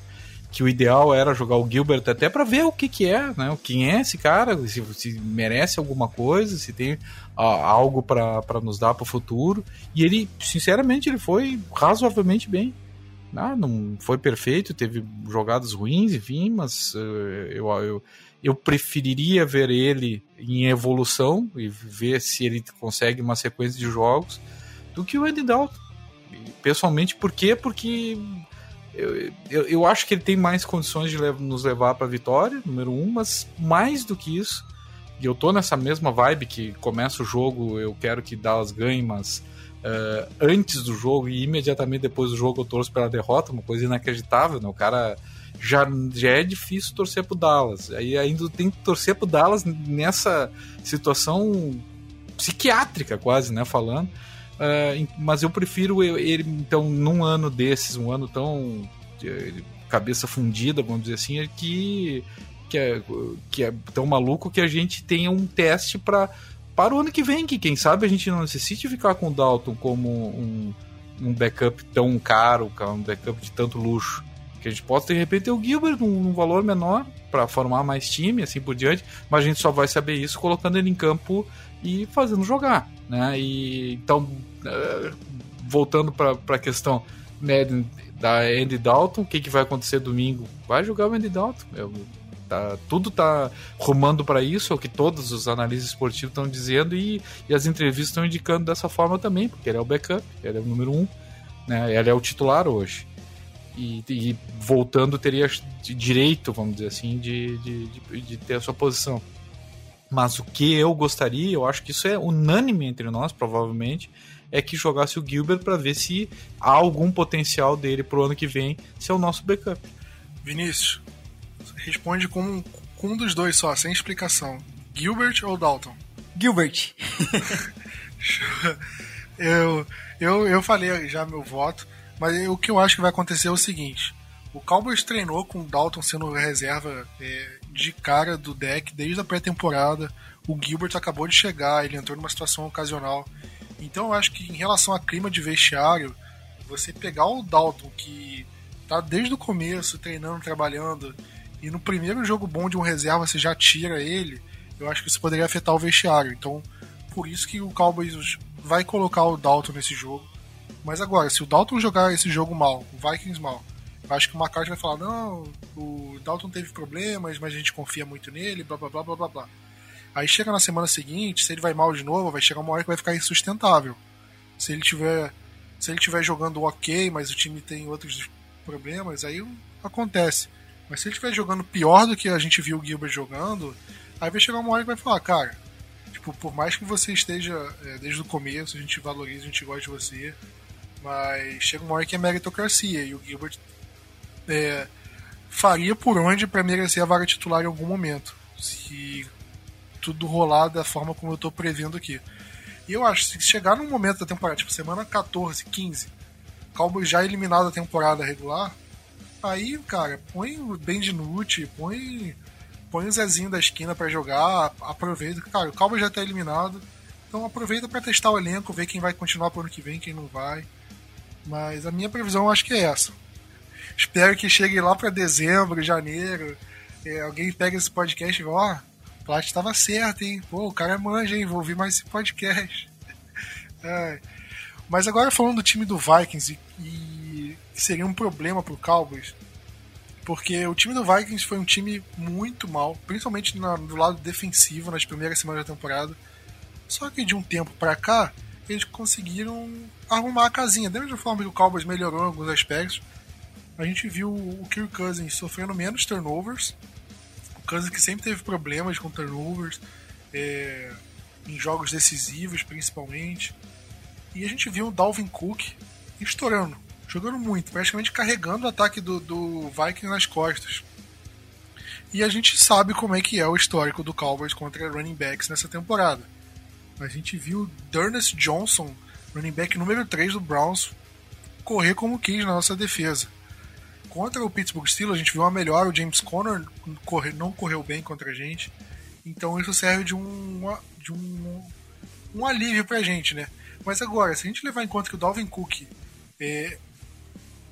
que o ideal era jogar o Gilbert até para ver o que que é, né? Quem é esse cara, se, se merece alguma coisa, se tem algo para nos dar para o futuro. E ele, sinceramente, ele foi razoavelmente bem. Ah, não foi perfeito, teve jogadas ruins, enfim, mas uh, eu, eu, eu preferiria ver ele em evolução e ver se ele consegue uma sequência de jogos do que o Andy Dalton. Pessoalmente, por quê? Porque eu, eu, eu acho que ele tem mais condições de nos levar para a vitória, número um, mas mais do que isso, e eu tô nessa mesma vibe que começa o jogo, eu quero que Dallas ganhe, mas uh, antes do jogo e imediatamente depois do jogo eu torço pela derrota, uma coisa inacreditável, né? O cara já, já é difícil torcer pro Dallas. Aí ainda tem que torcer pro Dallas nessa situação psiquiátrica, quase, né? Falando. Uh, mas eu prefiro ele, então, num ano desses, um ano tão de, cabeça fundida, vamos dizer assim, é que, que, é, que é tão maluco que a gente tenha um teste para para o ano que vem, que quem sabe a gente não necessite ficar com o Dalton como um, um backup tão caro, um backup de tanto luxo. Que a gente possa de repente ter o Gilbert num, num valor menor para formar mais time, assim por diante, mas a gente só vai saber isso colocando ele em campo e fazendo jogar, né? E então, uh, voltando para a questão né, da Andy Dalton, o que, que vai acontecer domingo? Vai jogar o Andy Dalton. Eu, Tá, tudo tá rumando para isso, é o que todos os analistas esportivos estão dizendo e, e as entrevistas estão indicando dessa forma também, porque ele é o backup, ele é o número um, né? Ele é o titular hoje. E, e voltando teria direito, vamos dizer assim, de, de, de, de ter a sua posição. Mas o que eu gostaria, eu acho que isso é unânime entre nós, provavelmente, é que jogasse o Gilbert para ver se há algum potencial dele pro ano que vem ser o nosso backup.
Vinícius, responde com, com um dos dois só, sem explicação. Gilbert ou Dalton?
Gilbert.
eu, eu, eu falei já meu voto, mas o que eu acho que vai acontecer é o seguinte: o Cowboys treinou com o Dalton sendo reserva é, de cara do deck desde a pré-temporada. O Gilbert acabou de chegar, ele entrou numa situação ocasional. Então eu acho que em relação a clima de vestiário, você pegar o Dalton, que tá desde o começo treinando, trabalhando, e no primeiro jogo bom de um reserva você já tira ele, eu acho que isso poderia afetar o vestiário. Então, por isso que o Cowboys vai colocar o Dalton nesse jogo. Mas agora, se o Dalton jogar esse jogo mal, o Vikings mal, eu acho que o McCarthy vai falar: não, o Dalton teve problemas, mas a gente confia muito nele, blá blá blá blá blá blá. Aí chega na semana seguinte, se ele vai mal de novo, vai chegar uma hora que vai ficar insustentável. Se ele tiver, se ele tiver jogando ok, mas o time tem outros problemas, aí acontece. Mas se ele estiver jogando pior do que a gente viu o Gilbert jogando, aí vai chegar uma hora que vai falar, cara, tipo, por mais que você esteja é, desde o começo, a gente valoriza, a gente gosta de você, mas chega uma hora que é meritocracia e o Gilbert é, faria por onde para merecer a vaga titular em algum momento. Se tudo rolar da forma como eu estou prevendo aqui. E eu acho que se chegar num momento da temporada, tipo semana 14, 15, Cowboys já eliminado da temporada regular, Aí, cara, põe o Ben Dinucci, põe, põe o Zezinho da esquina para jogar, aproveita. Cara, o Calma já tá eliminado. Então aproveita para testar o elenco, ver quem vai continuar pro ano que vem, quem não vai. Mas a minha previsão acho que é essa. Espero que chegue lá para dezembro, janeiro. É, alguém pega esse podcast e ó, oh, Plat estava certo, hein? Pô, o cara manja, hein? Vou ouvir mais esse podcast. é. Mas agora falando do time do Vikings e, e seria um problema pro Cowboys, porque o time do Vikings foi um time muito mal, principalmente na, do lado defensivo nas primeiras semanas da temporada. Só que de um tempo para cá, eles conseguiram arrumar a casinha. Da mesma forma que o Cowboys melhorou em alguns aspectos, a gente viu o Kirk Cousins sofrendo menos turnovers, Cousins que sempre teve problemas com turnovers, é, em jogos decisivos principalmente. E a gente viu o Dalvin Cook estourando, jogando muito, praticamente carregando o ataque do, do Vikings nas costas. E a gente sabe como é que é o histórico do Cowboys contra running backs nessa temporada. A gente viu Durnest Johnson, running back número 3 do Browns, correr como quis na nossa defesa. Contra o Pittsburgh Steelers, a gente viu uma melhor, o James Conner não correu bem contra a gente. Então isso serve de um, de um, um alívio pra gente, né? Mas agora, se a gente levar em conta que o Dalvin Cook, é,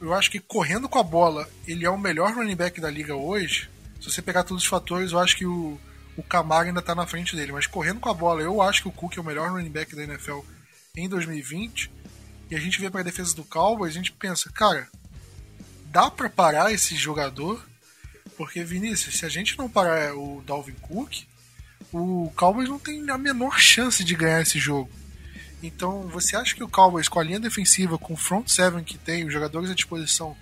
eu acho que correndo com a bola, ele é o melhor running back da liga hoje. Se você pegar todos os fatores, eu acho que o, o Camaro ainda tá na frente dele. Mas correndo com a bola, eu acho que o Cook é o melhor running back da NFL em 2020. E a gente vê para a defesa do Cowboys, a gente pensa, cara, dá para parar esse jogador? Porque, Vinícius, se a gente não parar o Dalvin Cook, o Cowboys não tem a menor chance de ganhar esse jogo. Então, você acha que o Cowboys, com a linha defensiva, com o front seven que tem, os jogadores à disposição,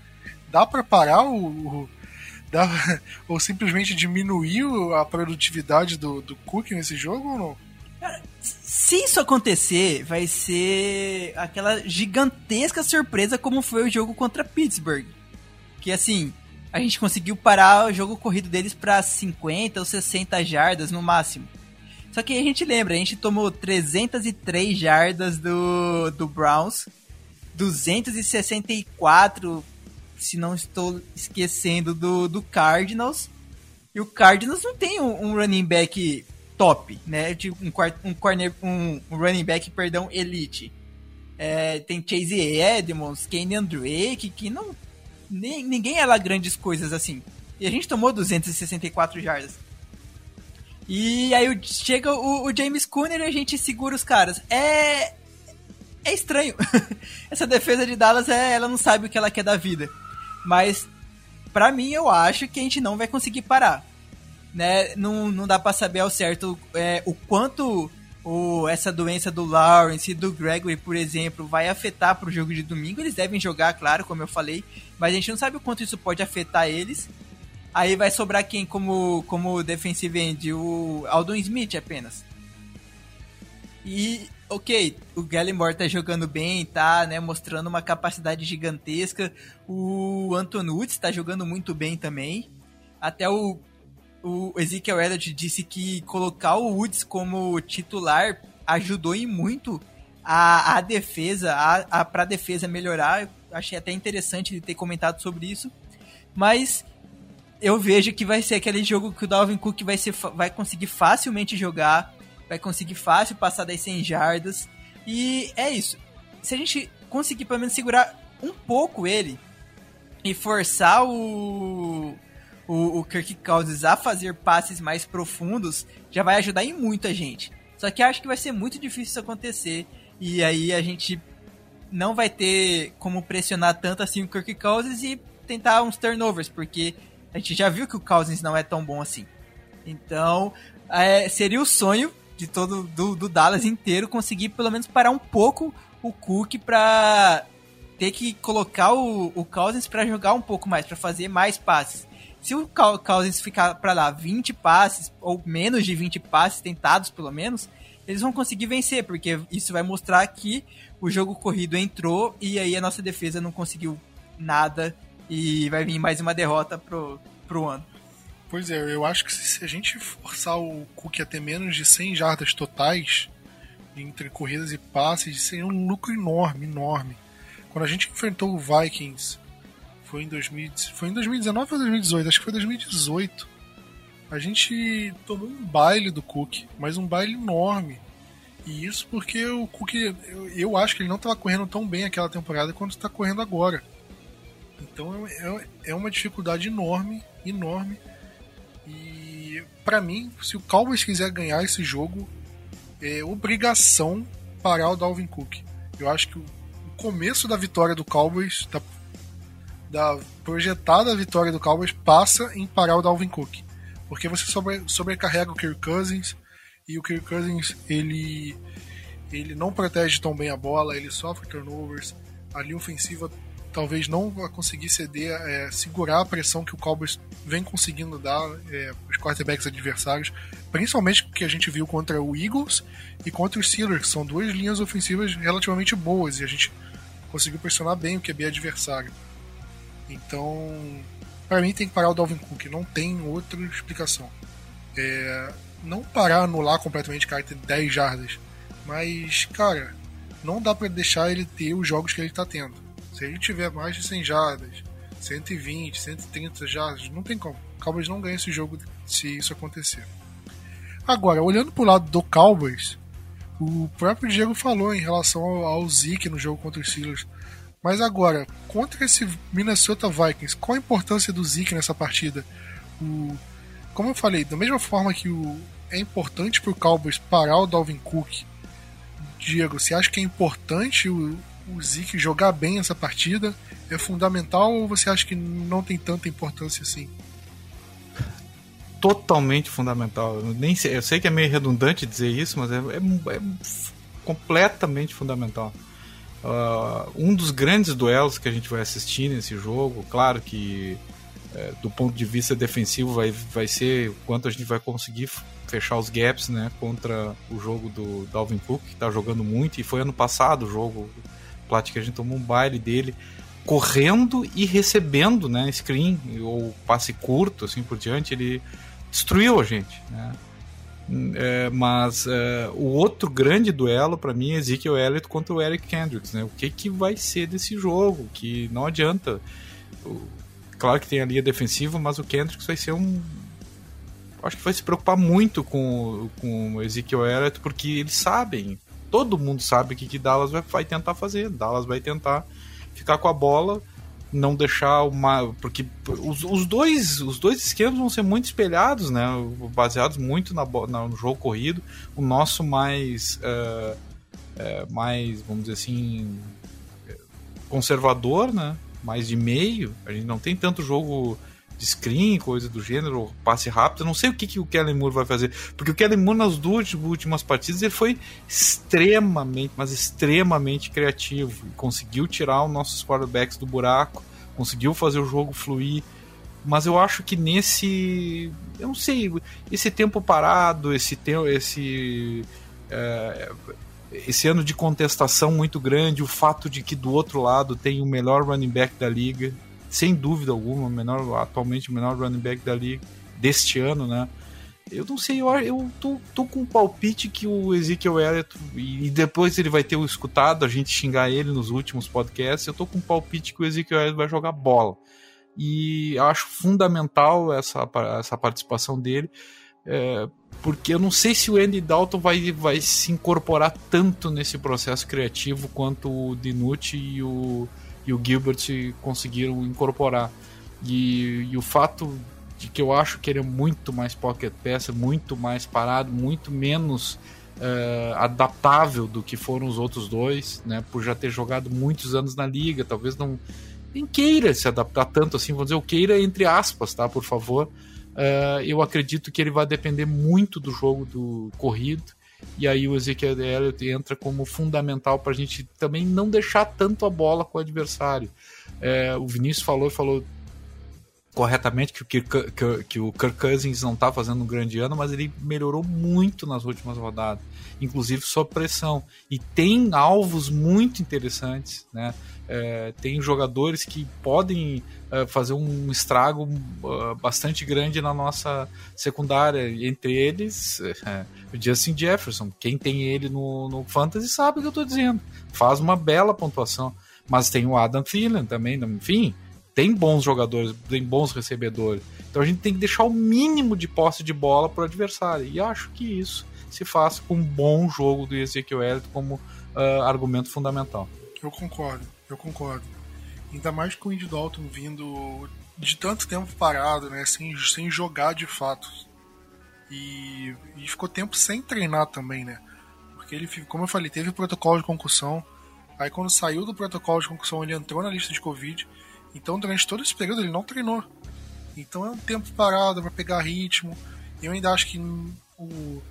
dá para parar o, o dá, ou simplesmente diminuir a produtividade do, do Cook nesse jogo ou não?
se isso acontecer, vai ser aquela gigantesca surpresa como foi o jogo contra Pittsburgh. Que assim, a gente conseguiu parar o jogo corrido deles para 50 ou 60 jardas no máximo. Só que a gente lembra, a gente tomou 303 jardas do, do Browns, 264, se não estou esquecendo, do, do Cardinals. E o Cardinals não tem um, um running back top, né? Um, um, corner, um, um running back, perdão, elite. É, tem Chase Edmonds, Kenyon Drake, que não. Nem, ninguém é lá grandes coisas assim. E a gente tomou 264 jardas. E aí chega o, o James Conner e a gente segura os caras. É. É estranho. Essa defesa de Dallas, é, ela não sabe o que ela quer da vida. Mas, para mim, eu acho que a gente não vai conseguir parar né, não, não dá para saber ao certo é, o quanto o, essa doença do Lawrence e do Gregory, por exemplo, vai afetar para o jogo de domingo. Eles devem jogar, claro, como eu falei, mas a gente não sabe o quanto isso pode afetar eles. Aí vai sobrar quem como, como defensive end? O Aldon Smith apenas. E, ok, o Gallimore tá jogando bem, tá, né, mostrando uma capacidade gigantesca. O Anton Woods tá jogando muito bem também. Até o o Ezekiel Elliott disse que colocar o Woods como titular ajudou em muito a, a defesa, a, a, pra defesa melhorar. Achei até interessante ele ter comentado sobre isso. Mas eu vejo que vai ser aquele jogo que o Dalvin Cook vai, ser, vai conseguir facilmente jogar, vai conseguir fácil passar das 100 jardas. E é isso. Se a gente conseguir pelo menos segurar um pouco ele e forçar o, o, o Kirk Cousins a fazer passes mais profundos, já vai ajudar em muita gente. Só que acho que vai ser muito difícil isso acontecer. E aí a gente não vai ter como pressionar tanto assim o Kirk Cousins e tentar uns turnovers, porque a gente já viu que o Cousins não é tão bom assim. Então, é, seria o sonho de todo do, do, Dallas inteiro conseguir pelo menos parar um pouco o Cook para ter que colocar o, o Cousins para jogar um pouco mais, para fazer mais passes. Se o Cousins ficar para lá 20 passes, ou menos de 20 passes tentados pelo menos, eles vão conseguir vencer, porque isso vai mostrar que o jogo corrido entrou e aí a nossa defesa não conseguiu nada e vai vir mais uma derrota pro, pro ano.
Pois é, eu acho que se a gente forçar o Cook a ter menos de 100 jardas totais, entre corridas e passes, seria um lucro enorme, enorme. Quando a gente enfrentou o Vikings foi em, 2000, foi em 2019 ou 2018? Acho que foi 2018. A gente tomou um baile do Cook, mas um baile enorme. E isso porque o Cook, eu, eu acho que ele não estava correndo tão bem aquela temporada quanto está correndo agora. Então é, é, é uma dificuldade enorme, enorme. E para mim, se o Cowboys quiser ganhar esse jogo, é obrigação parar o Dalvin Cook. Eu acho que o começo da vitória do Cowboys, da da projetada vitória do Cowboys passa em parar o Dalvin Cook. Porque você sobre, sobrecarrega o Kirk Cousins e o Kirk Cousins ele, ele não protege tão bem a bola, ele sofre turnovers. A linha ofensiva talvez não vai conseguir ceder, é, segurar a pressão que o Cowboys vem conseguindo dar é, os quarterbacks adversários, principalmente que a gente viu contra o Eagles e contra os Steelers, que são duas linhas ofensivas relativamente boas e a gente conseguiu pressionar bem o QB adversário. Então, para mim tem que parar o Dalvin Cook, não tem outra explicação. É, não parar, anular completamente, cara, ter 10 jardas, mas, cara, não dá para deixar ele ter os jogos que ele tá tendo. Se ele tiver mais de 100 jardas, 120, 130 jardas, não tem como. O Cowboys não ganha esse jogo se isso acontecer. Agora, olhando pro lado do Cowboys, o próprio Diego falou em relação ao, Zeke no jogo contra os Steelers. Mas agora, contra esse Minnesota Vikings, qual a importância do Zeke nessa partida? O, como eu falei, da mesma forma que o, é importante para o Cowboys parar o Dalvin Cook, Diego, você acha que é importante o, o Zeke jogar bem essa partida? É fundamental ou você acha que não tem tanta importância assim?
totalmente fundamental. Eu, nem sei, eu sei que é meio redundante dizer isso, mas é, é, é completamente fundamental. Uh, um dos grandes duelos que a gente vai assistir nesse jogo, claro que é, do ponto de vista defensivo vai, vai ser quanto a gente vai conseguir fechar os gaps né, contra o jogo do Dalvin Cook, que está jogando muito, e foi ano passado o jogo, Plat, que a gente tomou um baile dele correndo e recebendo né, screen ou passe curto, assim por diante, ele destruiu a gente, né? É, mas é, o outro grande duelo para mim é Ezekiel Elliott contra o Eric Kendricks, né? O que que vai ser desse jogo? Que não adianta. Claro que tem a linha defensiva, mas o Kendricks vai ser um acho que vai se preocupar muito com, com Ezekiel Elliott porque eles sabem, todo mundo sabe o que, que Dallas vai, vai tentar fazer. Dallas vai tentar ficar com a bola não deixar uma. Porque os, os, dois, os dois esquemas vão ser muito espelhados, né? Baseados muito na, na no jogo corrido. O nosso mais. Uh, uh, mais, vamos dizer assim. conservador, né? Mais de meio. A gente não tem tanto jogo de screen, coisa do gênero, passe rápido. Eu não sei o que, que o Kellen Moore vai fazer. Porque o Kellen Moore, nas duas últimas partidas, ele foi extremamente, mas extremamente criativo. Conseguiu tirar os nossos quarterbacks do buraco, conseguiu fazer o jogo fluir. Mas eu acho que nesse. Eu não sei, esse tempo parado, esse tempo. Esse, é, esse ano de contestação muito grande, o fato de que do outro lado tem o melhor running back da liga, sem dúvida alguma, o menor, atualmente o menor running back da liga deste ano, né? Eu não sei, eu, eu tô, tô com um palpite que o Ezekiel Elliott, e depois ele vai ter o escutado, a gente xingar ele nos últimos podcasts, eu tô com um palpite que o Ezekiel Elliott vai jogar bola. E acho fundamental essa, essa participação dele, é, porque eu não sei se o Andy Dalton vai, vai se incorporar tanto nesse processo criativo quanto o Dinucci e o, e o Gilbert conseguiram incorporar. E, e, o fato de que eu acho que ele é muito mais pocket peça, muito mais parado, muito menos uh, adaptável do que foram os outros dois, né? Por já ter jogado muitos anos na liga, talvez não nem queira se adaptar tanto assim, vamos dizer, o queira entre aspas, tá? Por favor. Uh, eu acredito que ele vai depender muito do jogo do corrido e aí o Ezekiel Elliott entra como fundamental para a gente também não deixar tanto a bola com o adversário. É, o Vinícius falou falou corretamente que, que, que, que o Kirk Cousins não está fazendo um grande ano, mas ele melhorou muito nas últimas rodadas, inclusive sob pressão. E tem alvos muito interessantes, né? É, tem jogadores que podem é, fazer um estrago uh, bastante grande na nossa secundária. Entre eles, é, o Justin Jefferson. Quem tem ele no, no Fantasy sabe o que eu estou dizendo. Faz uma bela pontuação. Mas tem o Adam Thielen também, enfim tem bons jogadores, tem bons recebedores. Então a gente tem que deixar o mínimo de posse de bola para o adversário. E acho que isso se faz com um bom jogo do Ezekiel Elliott como uh, argumento fundamental.
Eu concordo, eu concordo. Ainda mais com o Indy Dalton vindo de tanto tempo parado, né, sem, sem jogar de fato. E, e ficou tempo sem treinar também, né? Porque ele, como eu falei, teve protocolo de concussão. Aí quando saiu do protocolo de concussão, ele entrou na lista de Covid então, durante todo esse período, ele não treinou. Então, é um tempo parado para pegar ritmo. Eu ainda acho que o,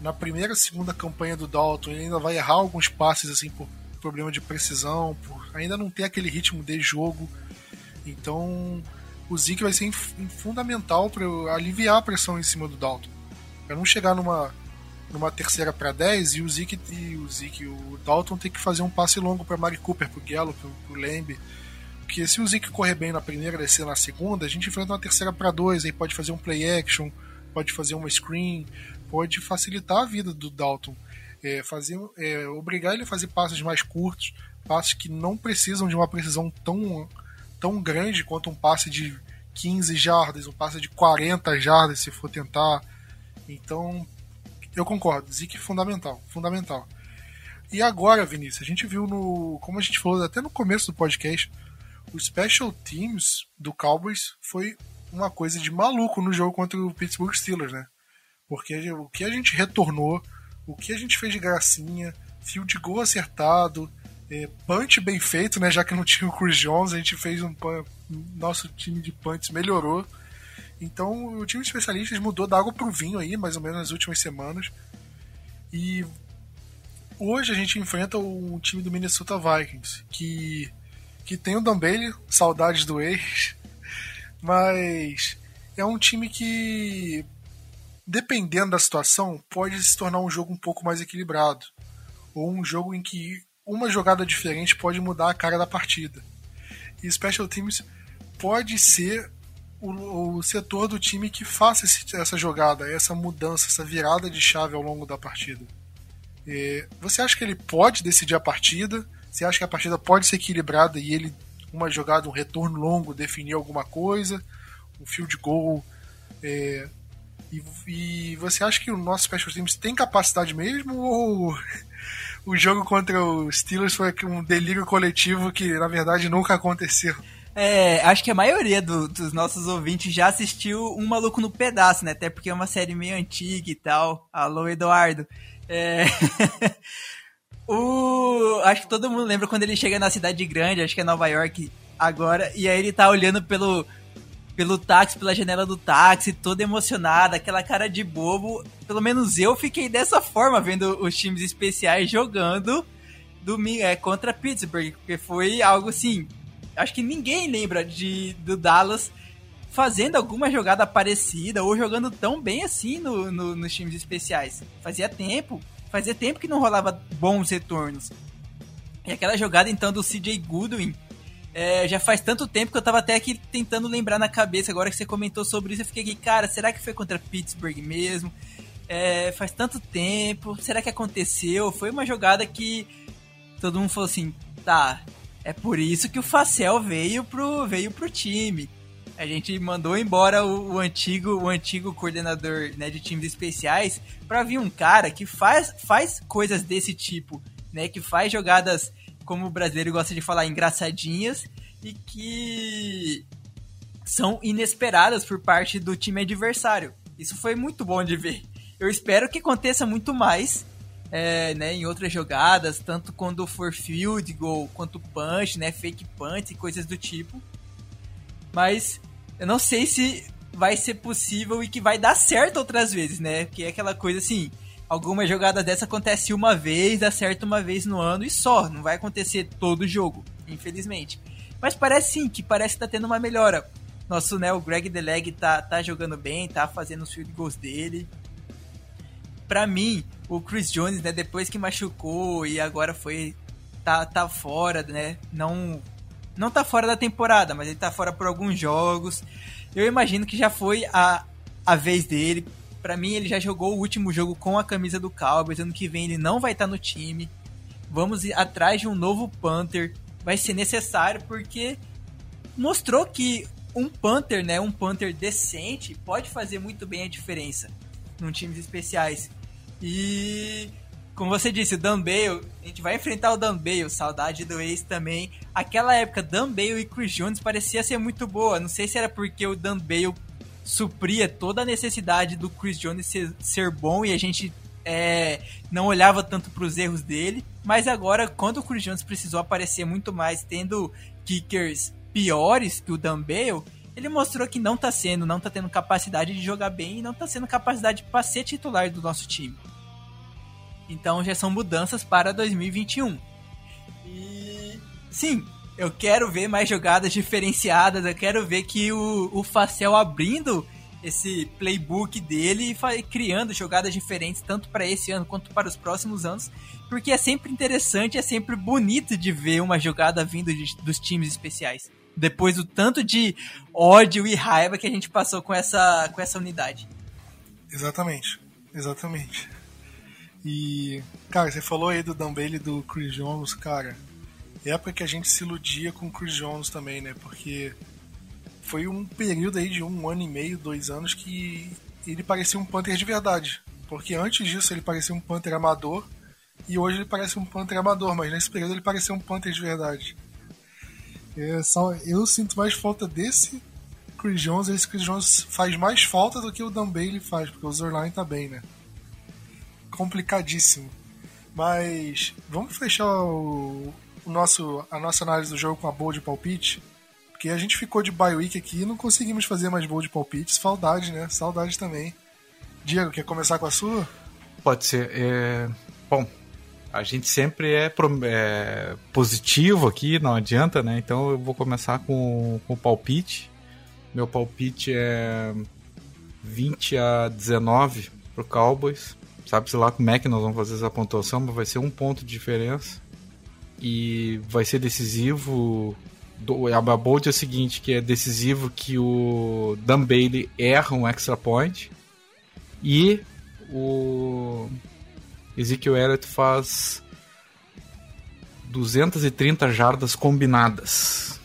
na primeira segunda campanha do Dalton, ele ainda vai errar alguns passes assim por, problema de precisão, por ainda não ter aquele ritmo de jogo. Então o Zeke vai ser fundamental para aliviar a pressão em cima do Dalton. Para não chegar numa, numa terceira para 10 e o Zeke e o Zeke, o Dalton tem que fazer um passe longo para Mari Cooper, para o Gallup, para o Lamb. Porque se o Zeke correr bem na primeira descer na segunda, a gente enfrenta uma terceira para 2, aí pode fazer um play action, pode fazer uma screen, pode facilitar a vida do Dalton. É, fazer, é, obrigar ele a fazer passes mais curtos, passes que não precisam de uma precisão tão tão grande quanto um passe de 15 jardas, um passe de 40 jardas se for tentar. Então, eu concordo, Zeke é fundamental, fundamental. E agora, Vinícius, a gente viu no, como a gente falou até no começo do podcast, o special teams do Cowboys foi uma coisa de maluco no jogo contra o Pittsburgh Steelers, né? Porque o que a gente retornou, o que a gente fez de gracinha, field goal acertado, é, punch bem feito, né? Já que não tinha o Chris Jones, a gente fez um nosso time de punts melhorou. Então o time de especialistas mudou da água pro vinho aí, mais ou menos nas últimas semanas. E hoje a gente enfrenta o time do Minnesota Vikings, que que tem o Bailey, saudades do ex, mas é um time que dependendo da situação pode se tornar um jogo um pouco mais equilibrado ou um jogo em que uma jogada diferente pode mudar a cara da partida. E Special Teams pode ser o, o setor do time que faça esse, essa jogada, essa mudança, essa virada de chave ao longo da partida. E você acha que ele pode decidir a partida? Você acha que a partida pode ser equilibrada e ele, uma jogada, um retorno longo, definir alguma coisa? Um field goal? É, e, e, você acha que o nosso Special Teams tem capacidade mesmo? Ou o jogo contra os Steelers foi um delírio coletivo que na verdade nunca aconteceu.
É, acho que a maioria do, dos nossos ouvintes já assistiu Um Maluco no Pedaço, né? Até porque é uma série meio antiga e tal. Alô, Eduardo. É... o... Acho que todo mundo lembra quando ele chega na cidade grande, acho que é Nova York agora, e aí ele tá olhando pelo, pelo táxi, pela janela do táxi, todo emocionado, aquela cara de bobo. Pelo menos eu fiquei dessa forma vendo os times especiais jogando domingo, é, contra Pittsburgh, porque foi algo assim. Acho que ninguém lembra de, do Dallas fazendo alguma jogada parecida ou jogando tão bem assim no, no, nos times especiais. Fazia tempo, fazia tempo que não rolava bons retornos. E aquela jogada então do CJ Goodwin é, já faz tanto tempo que eu tava até aqui tentando lembrar na cabeça. Agora que você comentou sobre isso, eu fiquei aqui, cara, será que foi contra Pittsburgh mesmo? É, faz tanto tempo, será que aconteceu? Foi uma jogada que todo mundo falou assim, tá, é por isso que o Facel veio pro, veio pro time. A gente mandou embora o, o antigo o antigo coordenador né, de times especiais para vir um cara que faz, faz coisas desse tipo, né? Que faz jogadas como o brasileiro gosta de falar, engraçadinhas e que são inesperadas por parte do time adversário. Isso foi muito bom de ver. Eu espero que aconteça muito mais é, né, em outras jogadas, tanto quando for field goal quanto punch, né, fake punch e coisas do tipo. Mas eu não sei se vai ser possível e que vai dar certo outras vezes, né? Que é aquela coisa assim, alguma jogada dessa acontece uma vez, acerta uma vez no ano e só. Não vai acontecer todo jogo, infelizmente. Mas parece sim que parece que tá tendo uma melhora. Nosso, né, o Greg Deleg tá, tá jogando bem, tá fazendo os field goals dele. Pra mim, o Chris Jones, né, depois que machucou e agora foi. tá, tá fora, né? Não. Não tá fora da temporada, mas ele tá fora por alguns jogos. Eu imagino que já foi a, a vez dele para mim, ele já jogou o último jogo com a camisa do Cowboys. Ano que vem ele não vai estar tá no time. Vamos ir atrás de um novo Panther. Vai ser necessário porque mostrou que um Panther, né, um Panther decente, pode fazer muito bem a diferença num times especiais. E como você disse, o Dan Bale, a gente vai enfrentar o Dan Bale, saudade do ex também. Aquela época, Dan Bale e Chris Jones parecia ser muito boa. Não sei se era porque o Dan Bale supria toda a necessidade do Chris Jones ser, ser bom e a gente é, não olhava tanto para os erros dele. Mas agora, quando o Chris Jones precisou aparecer muito mais, tendo kickers piores que o Dan Bale, ele mostrou que não está sendo, não está tendo capacidade de jogar bem e não está sendo capacidade para ser titular do nosso time. Então já são mudanças para 2021. Sim, eu quero ver mais jogadas diferenciadas, eu quero ver que o, o Facel abrindo esse playbook dele e criando jogadas diferentes, tanto para esse ano quanto para os próximos anos, porque é sempre interessante, é sempre bonito de ver uma jogada vindo de, dos times especiais. Depois do tanto de ódio e raiva que a gente passou com essa, com essa unidade.
Exatamente, exatamente. E, cara, você falou aí do Dan Bailey do Chris Jones, cara. Época que a gente se iludia com o Chris Jones também, né? Porque foi um período aí de um ano e meio, dois anos que ele parecia um Panther de verdade. Porque antes disso ele parecia um Panther amador e hoje ele parece um Panther amador, mas nesse período ele parecia um Panther de verdade. É, só, eu sinto mais falta desse Chris Jones. Esse Chris Jones faz mais falta do que o Dan Bailey faz, porque o Zerline tá bem, né? Complicadíssimo. Mas vamos fechar o nosso, a nossa análise do jogo com a boa de palpite. Porque a gente ficou de bye week aqui e não conseguimos fazer mais boa de palpites. Saudade, né? Saudade também. Diego, quer começar com a sua?
Pode ser. É... Bom, a gente sempre é, é, positivo aqui, não adianta, né? Então eu vou começar com, com o palpite. Meu palpite é 20 a 19 pro Cowboys. Sabe-se lá como é que nós vamos fazer essa pontuação, mas vai ser um ponto de diferença. E vai ser decisivo a bold é o seguinte, que é decisivo que o Dan Bailey erra um extra point e o Ezekiel Elliott faz 230 jardas combinadas.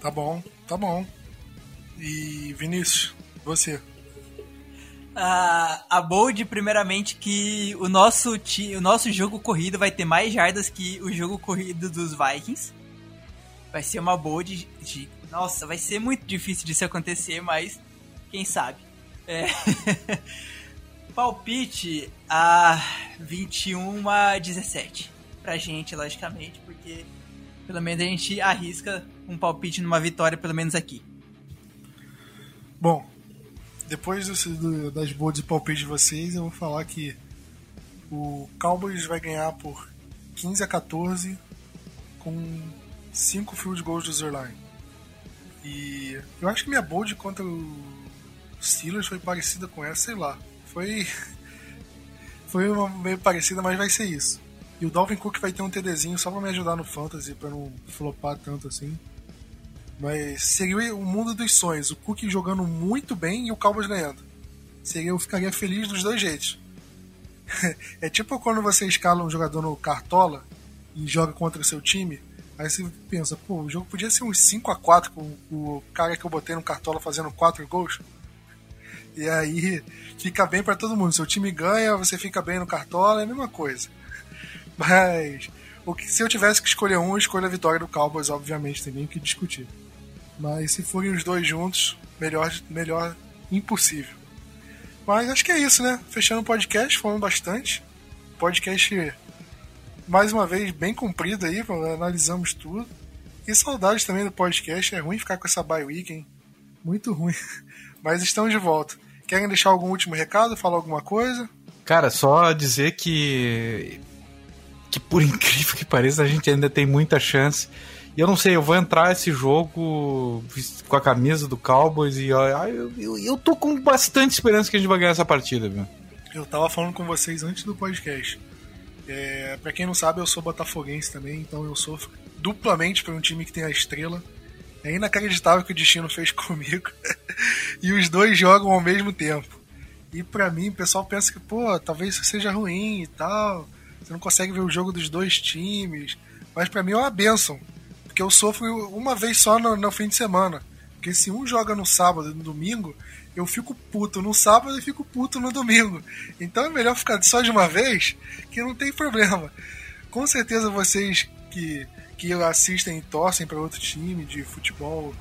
Tá bom, tá bom. E Vinícius, você?
A Bold, primeiramente, que o nosso, o nosso jogo corrido vai ter mais jardas que o jogo corrido dos Vikings. Vai ser uma boa de, de, Nossa, vai ser muito difícil disso acontecer, mas quem sabe. É... Palpite a 21 a 17. Pra gente, logicamente, porque pelo menos a gente arrisca um palpite numa vitória, pelo menos aqui.
Bom, depois do, das boas de palpite de vocês, eu vou falar que o Cowboys vai ganhar por 15 a 14 com 5 field goals do Zerline. E eu acho que minha bold contra o Steelers foi parecida com essa, sei lá. Foi foi uma meio parecida, mas vai ser isso. E o Dalvin Cook vai ter um TDzinho só pra me ajudar no fantasy, pra não flopar tanto assim. Mas seria o mundo dos sonhos. O Cook jogando muito bem e o Cowboys ganhando. Seria, eu ficaria feliz dos dois jeitos. é tipo quando você escala um jogador no Cartola e joga contra o seu time Aí você pensa, pô, o jogo podia ser uns 5 a 4 com o cara que eu botei no cartola fazendo 4 gols. E aí fica bem para todo mundo. Seu time ganha, você fica bem no cartola, é a mesma coisa. Mas o que, se eu tivesse que escolher um, eu escolho a vitória do Cowboys, obviamente, tem nem o que discutir. Mas se forem os dois juntos, melhor, melhor impossível. Mas acho que é isso, né? Fechando o podcast, falando bastante. Podcast mais uma vez bem comprido aí, analisamos tudo. E saudades também do podcast, é ruim ficar com essa bye week, hein? Muito ruim. Mas estamos de volta. Querem deixar algum último recado, falar alguma coisa?
Cara, só dizer que que por incrível que pareça a gente ainda tem muita chance. E eu não sei, eu vou entrar esse jogo com a camisa do Cowboys e eu, eu, eu tô com bastante esperança que a gente vai ganhar essa partida, viu?
Eu tava falando com vocês antes do podcast. É, para quem não sabe, eu sou botafoguense também, então eu sofro duplamente por um time que tem a estrela. É inacreditável o que o destino fez comigo. e os dois jogam ao mesmo tempo. E para mim, o pessoal pensa que, pô, talvez isso seja ruim e tal. Você não consegue ver o jogo dos dois times. Mas para mim é uma benção. Porque eu sofro uma vez só no, no fim de semana. Porque se um joga no sábado e no domingo, eu fico puto no sábado e fico puto no domingo. Então é melhor ficar só de uma vez, que não tem problema. Com certeza vocês que, que assistem e torcem para outro time de futebol,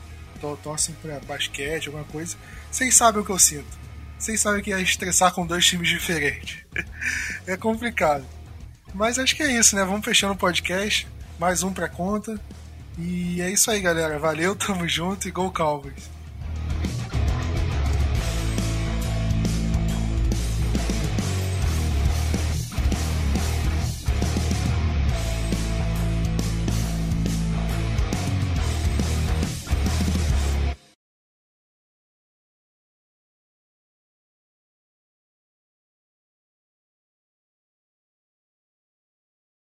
torcem para basquete, alguma coisa, vocês sabem o que eu sinto. Vocês sabem que é estressar com dois times diferentes. é complicado. Mas acho que é isso, né? Vamos fechando o podcast. Mais um pra conta. E é isso aí, galera. Valeu, tamo junto e Go Cowboys!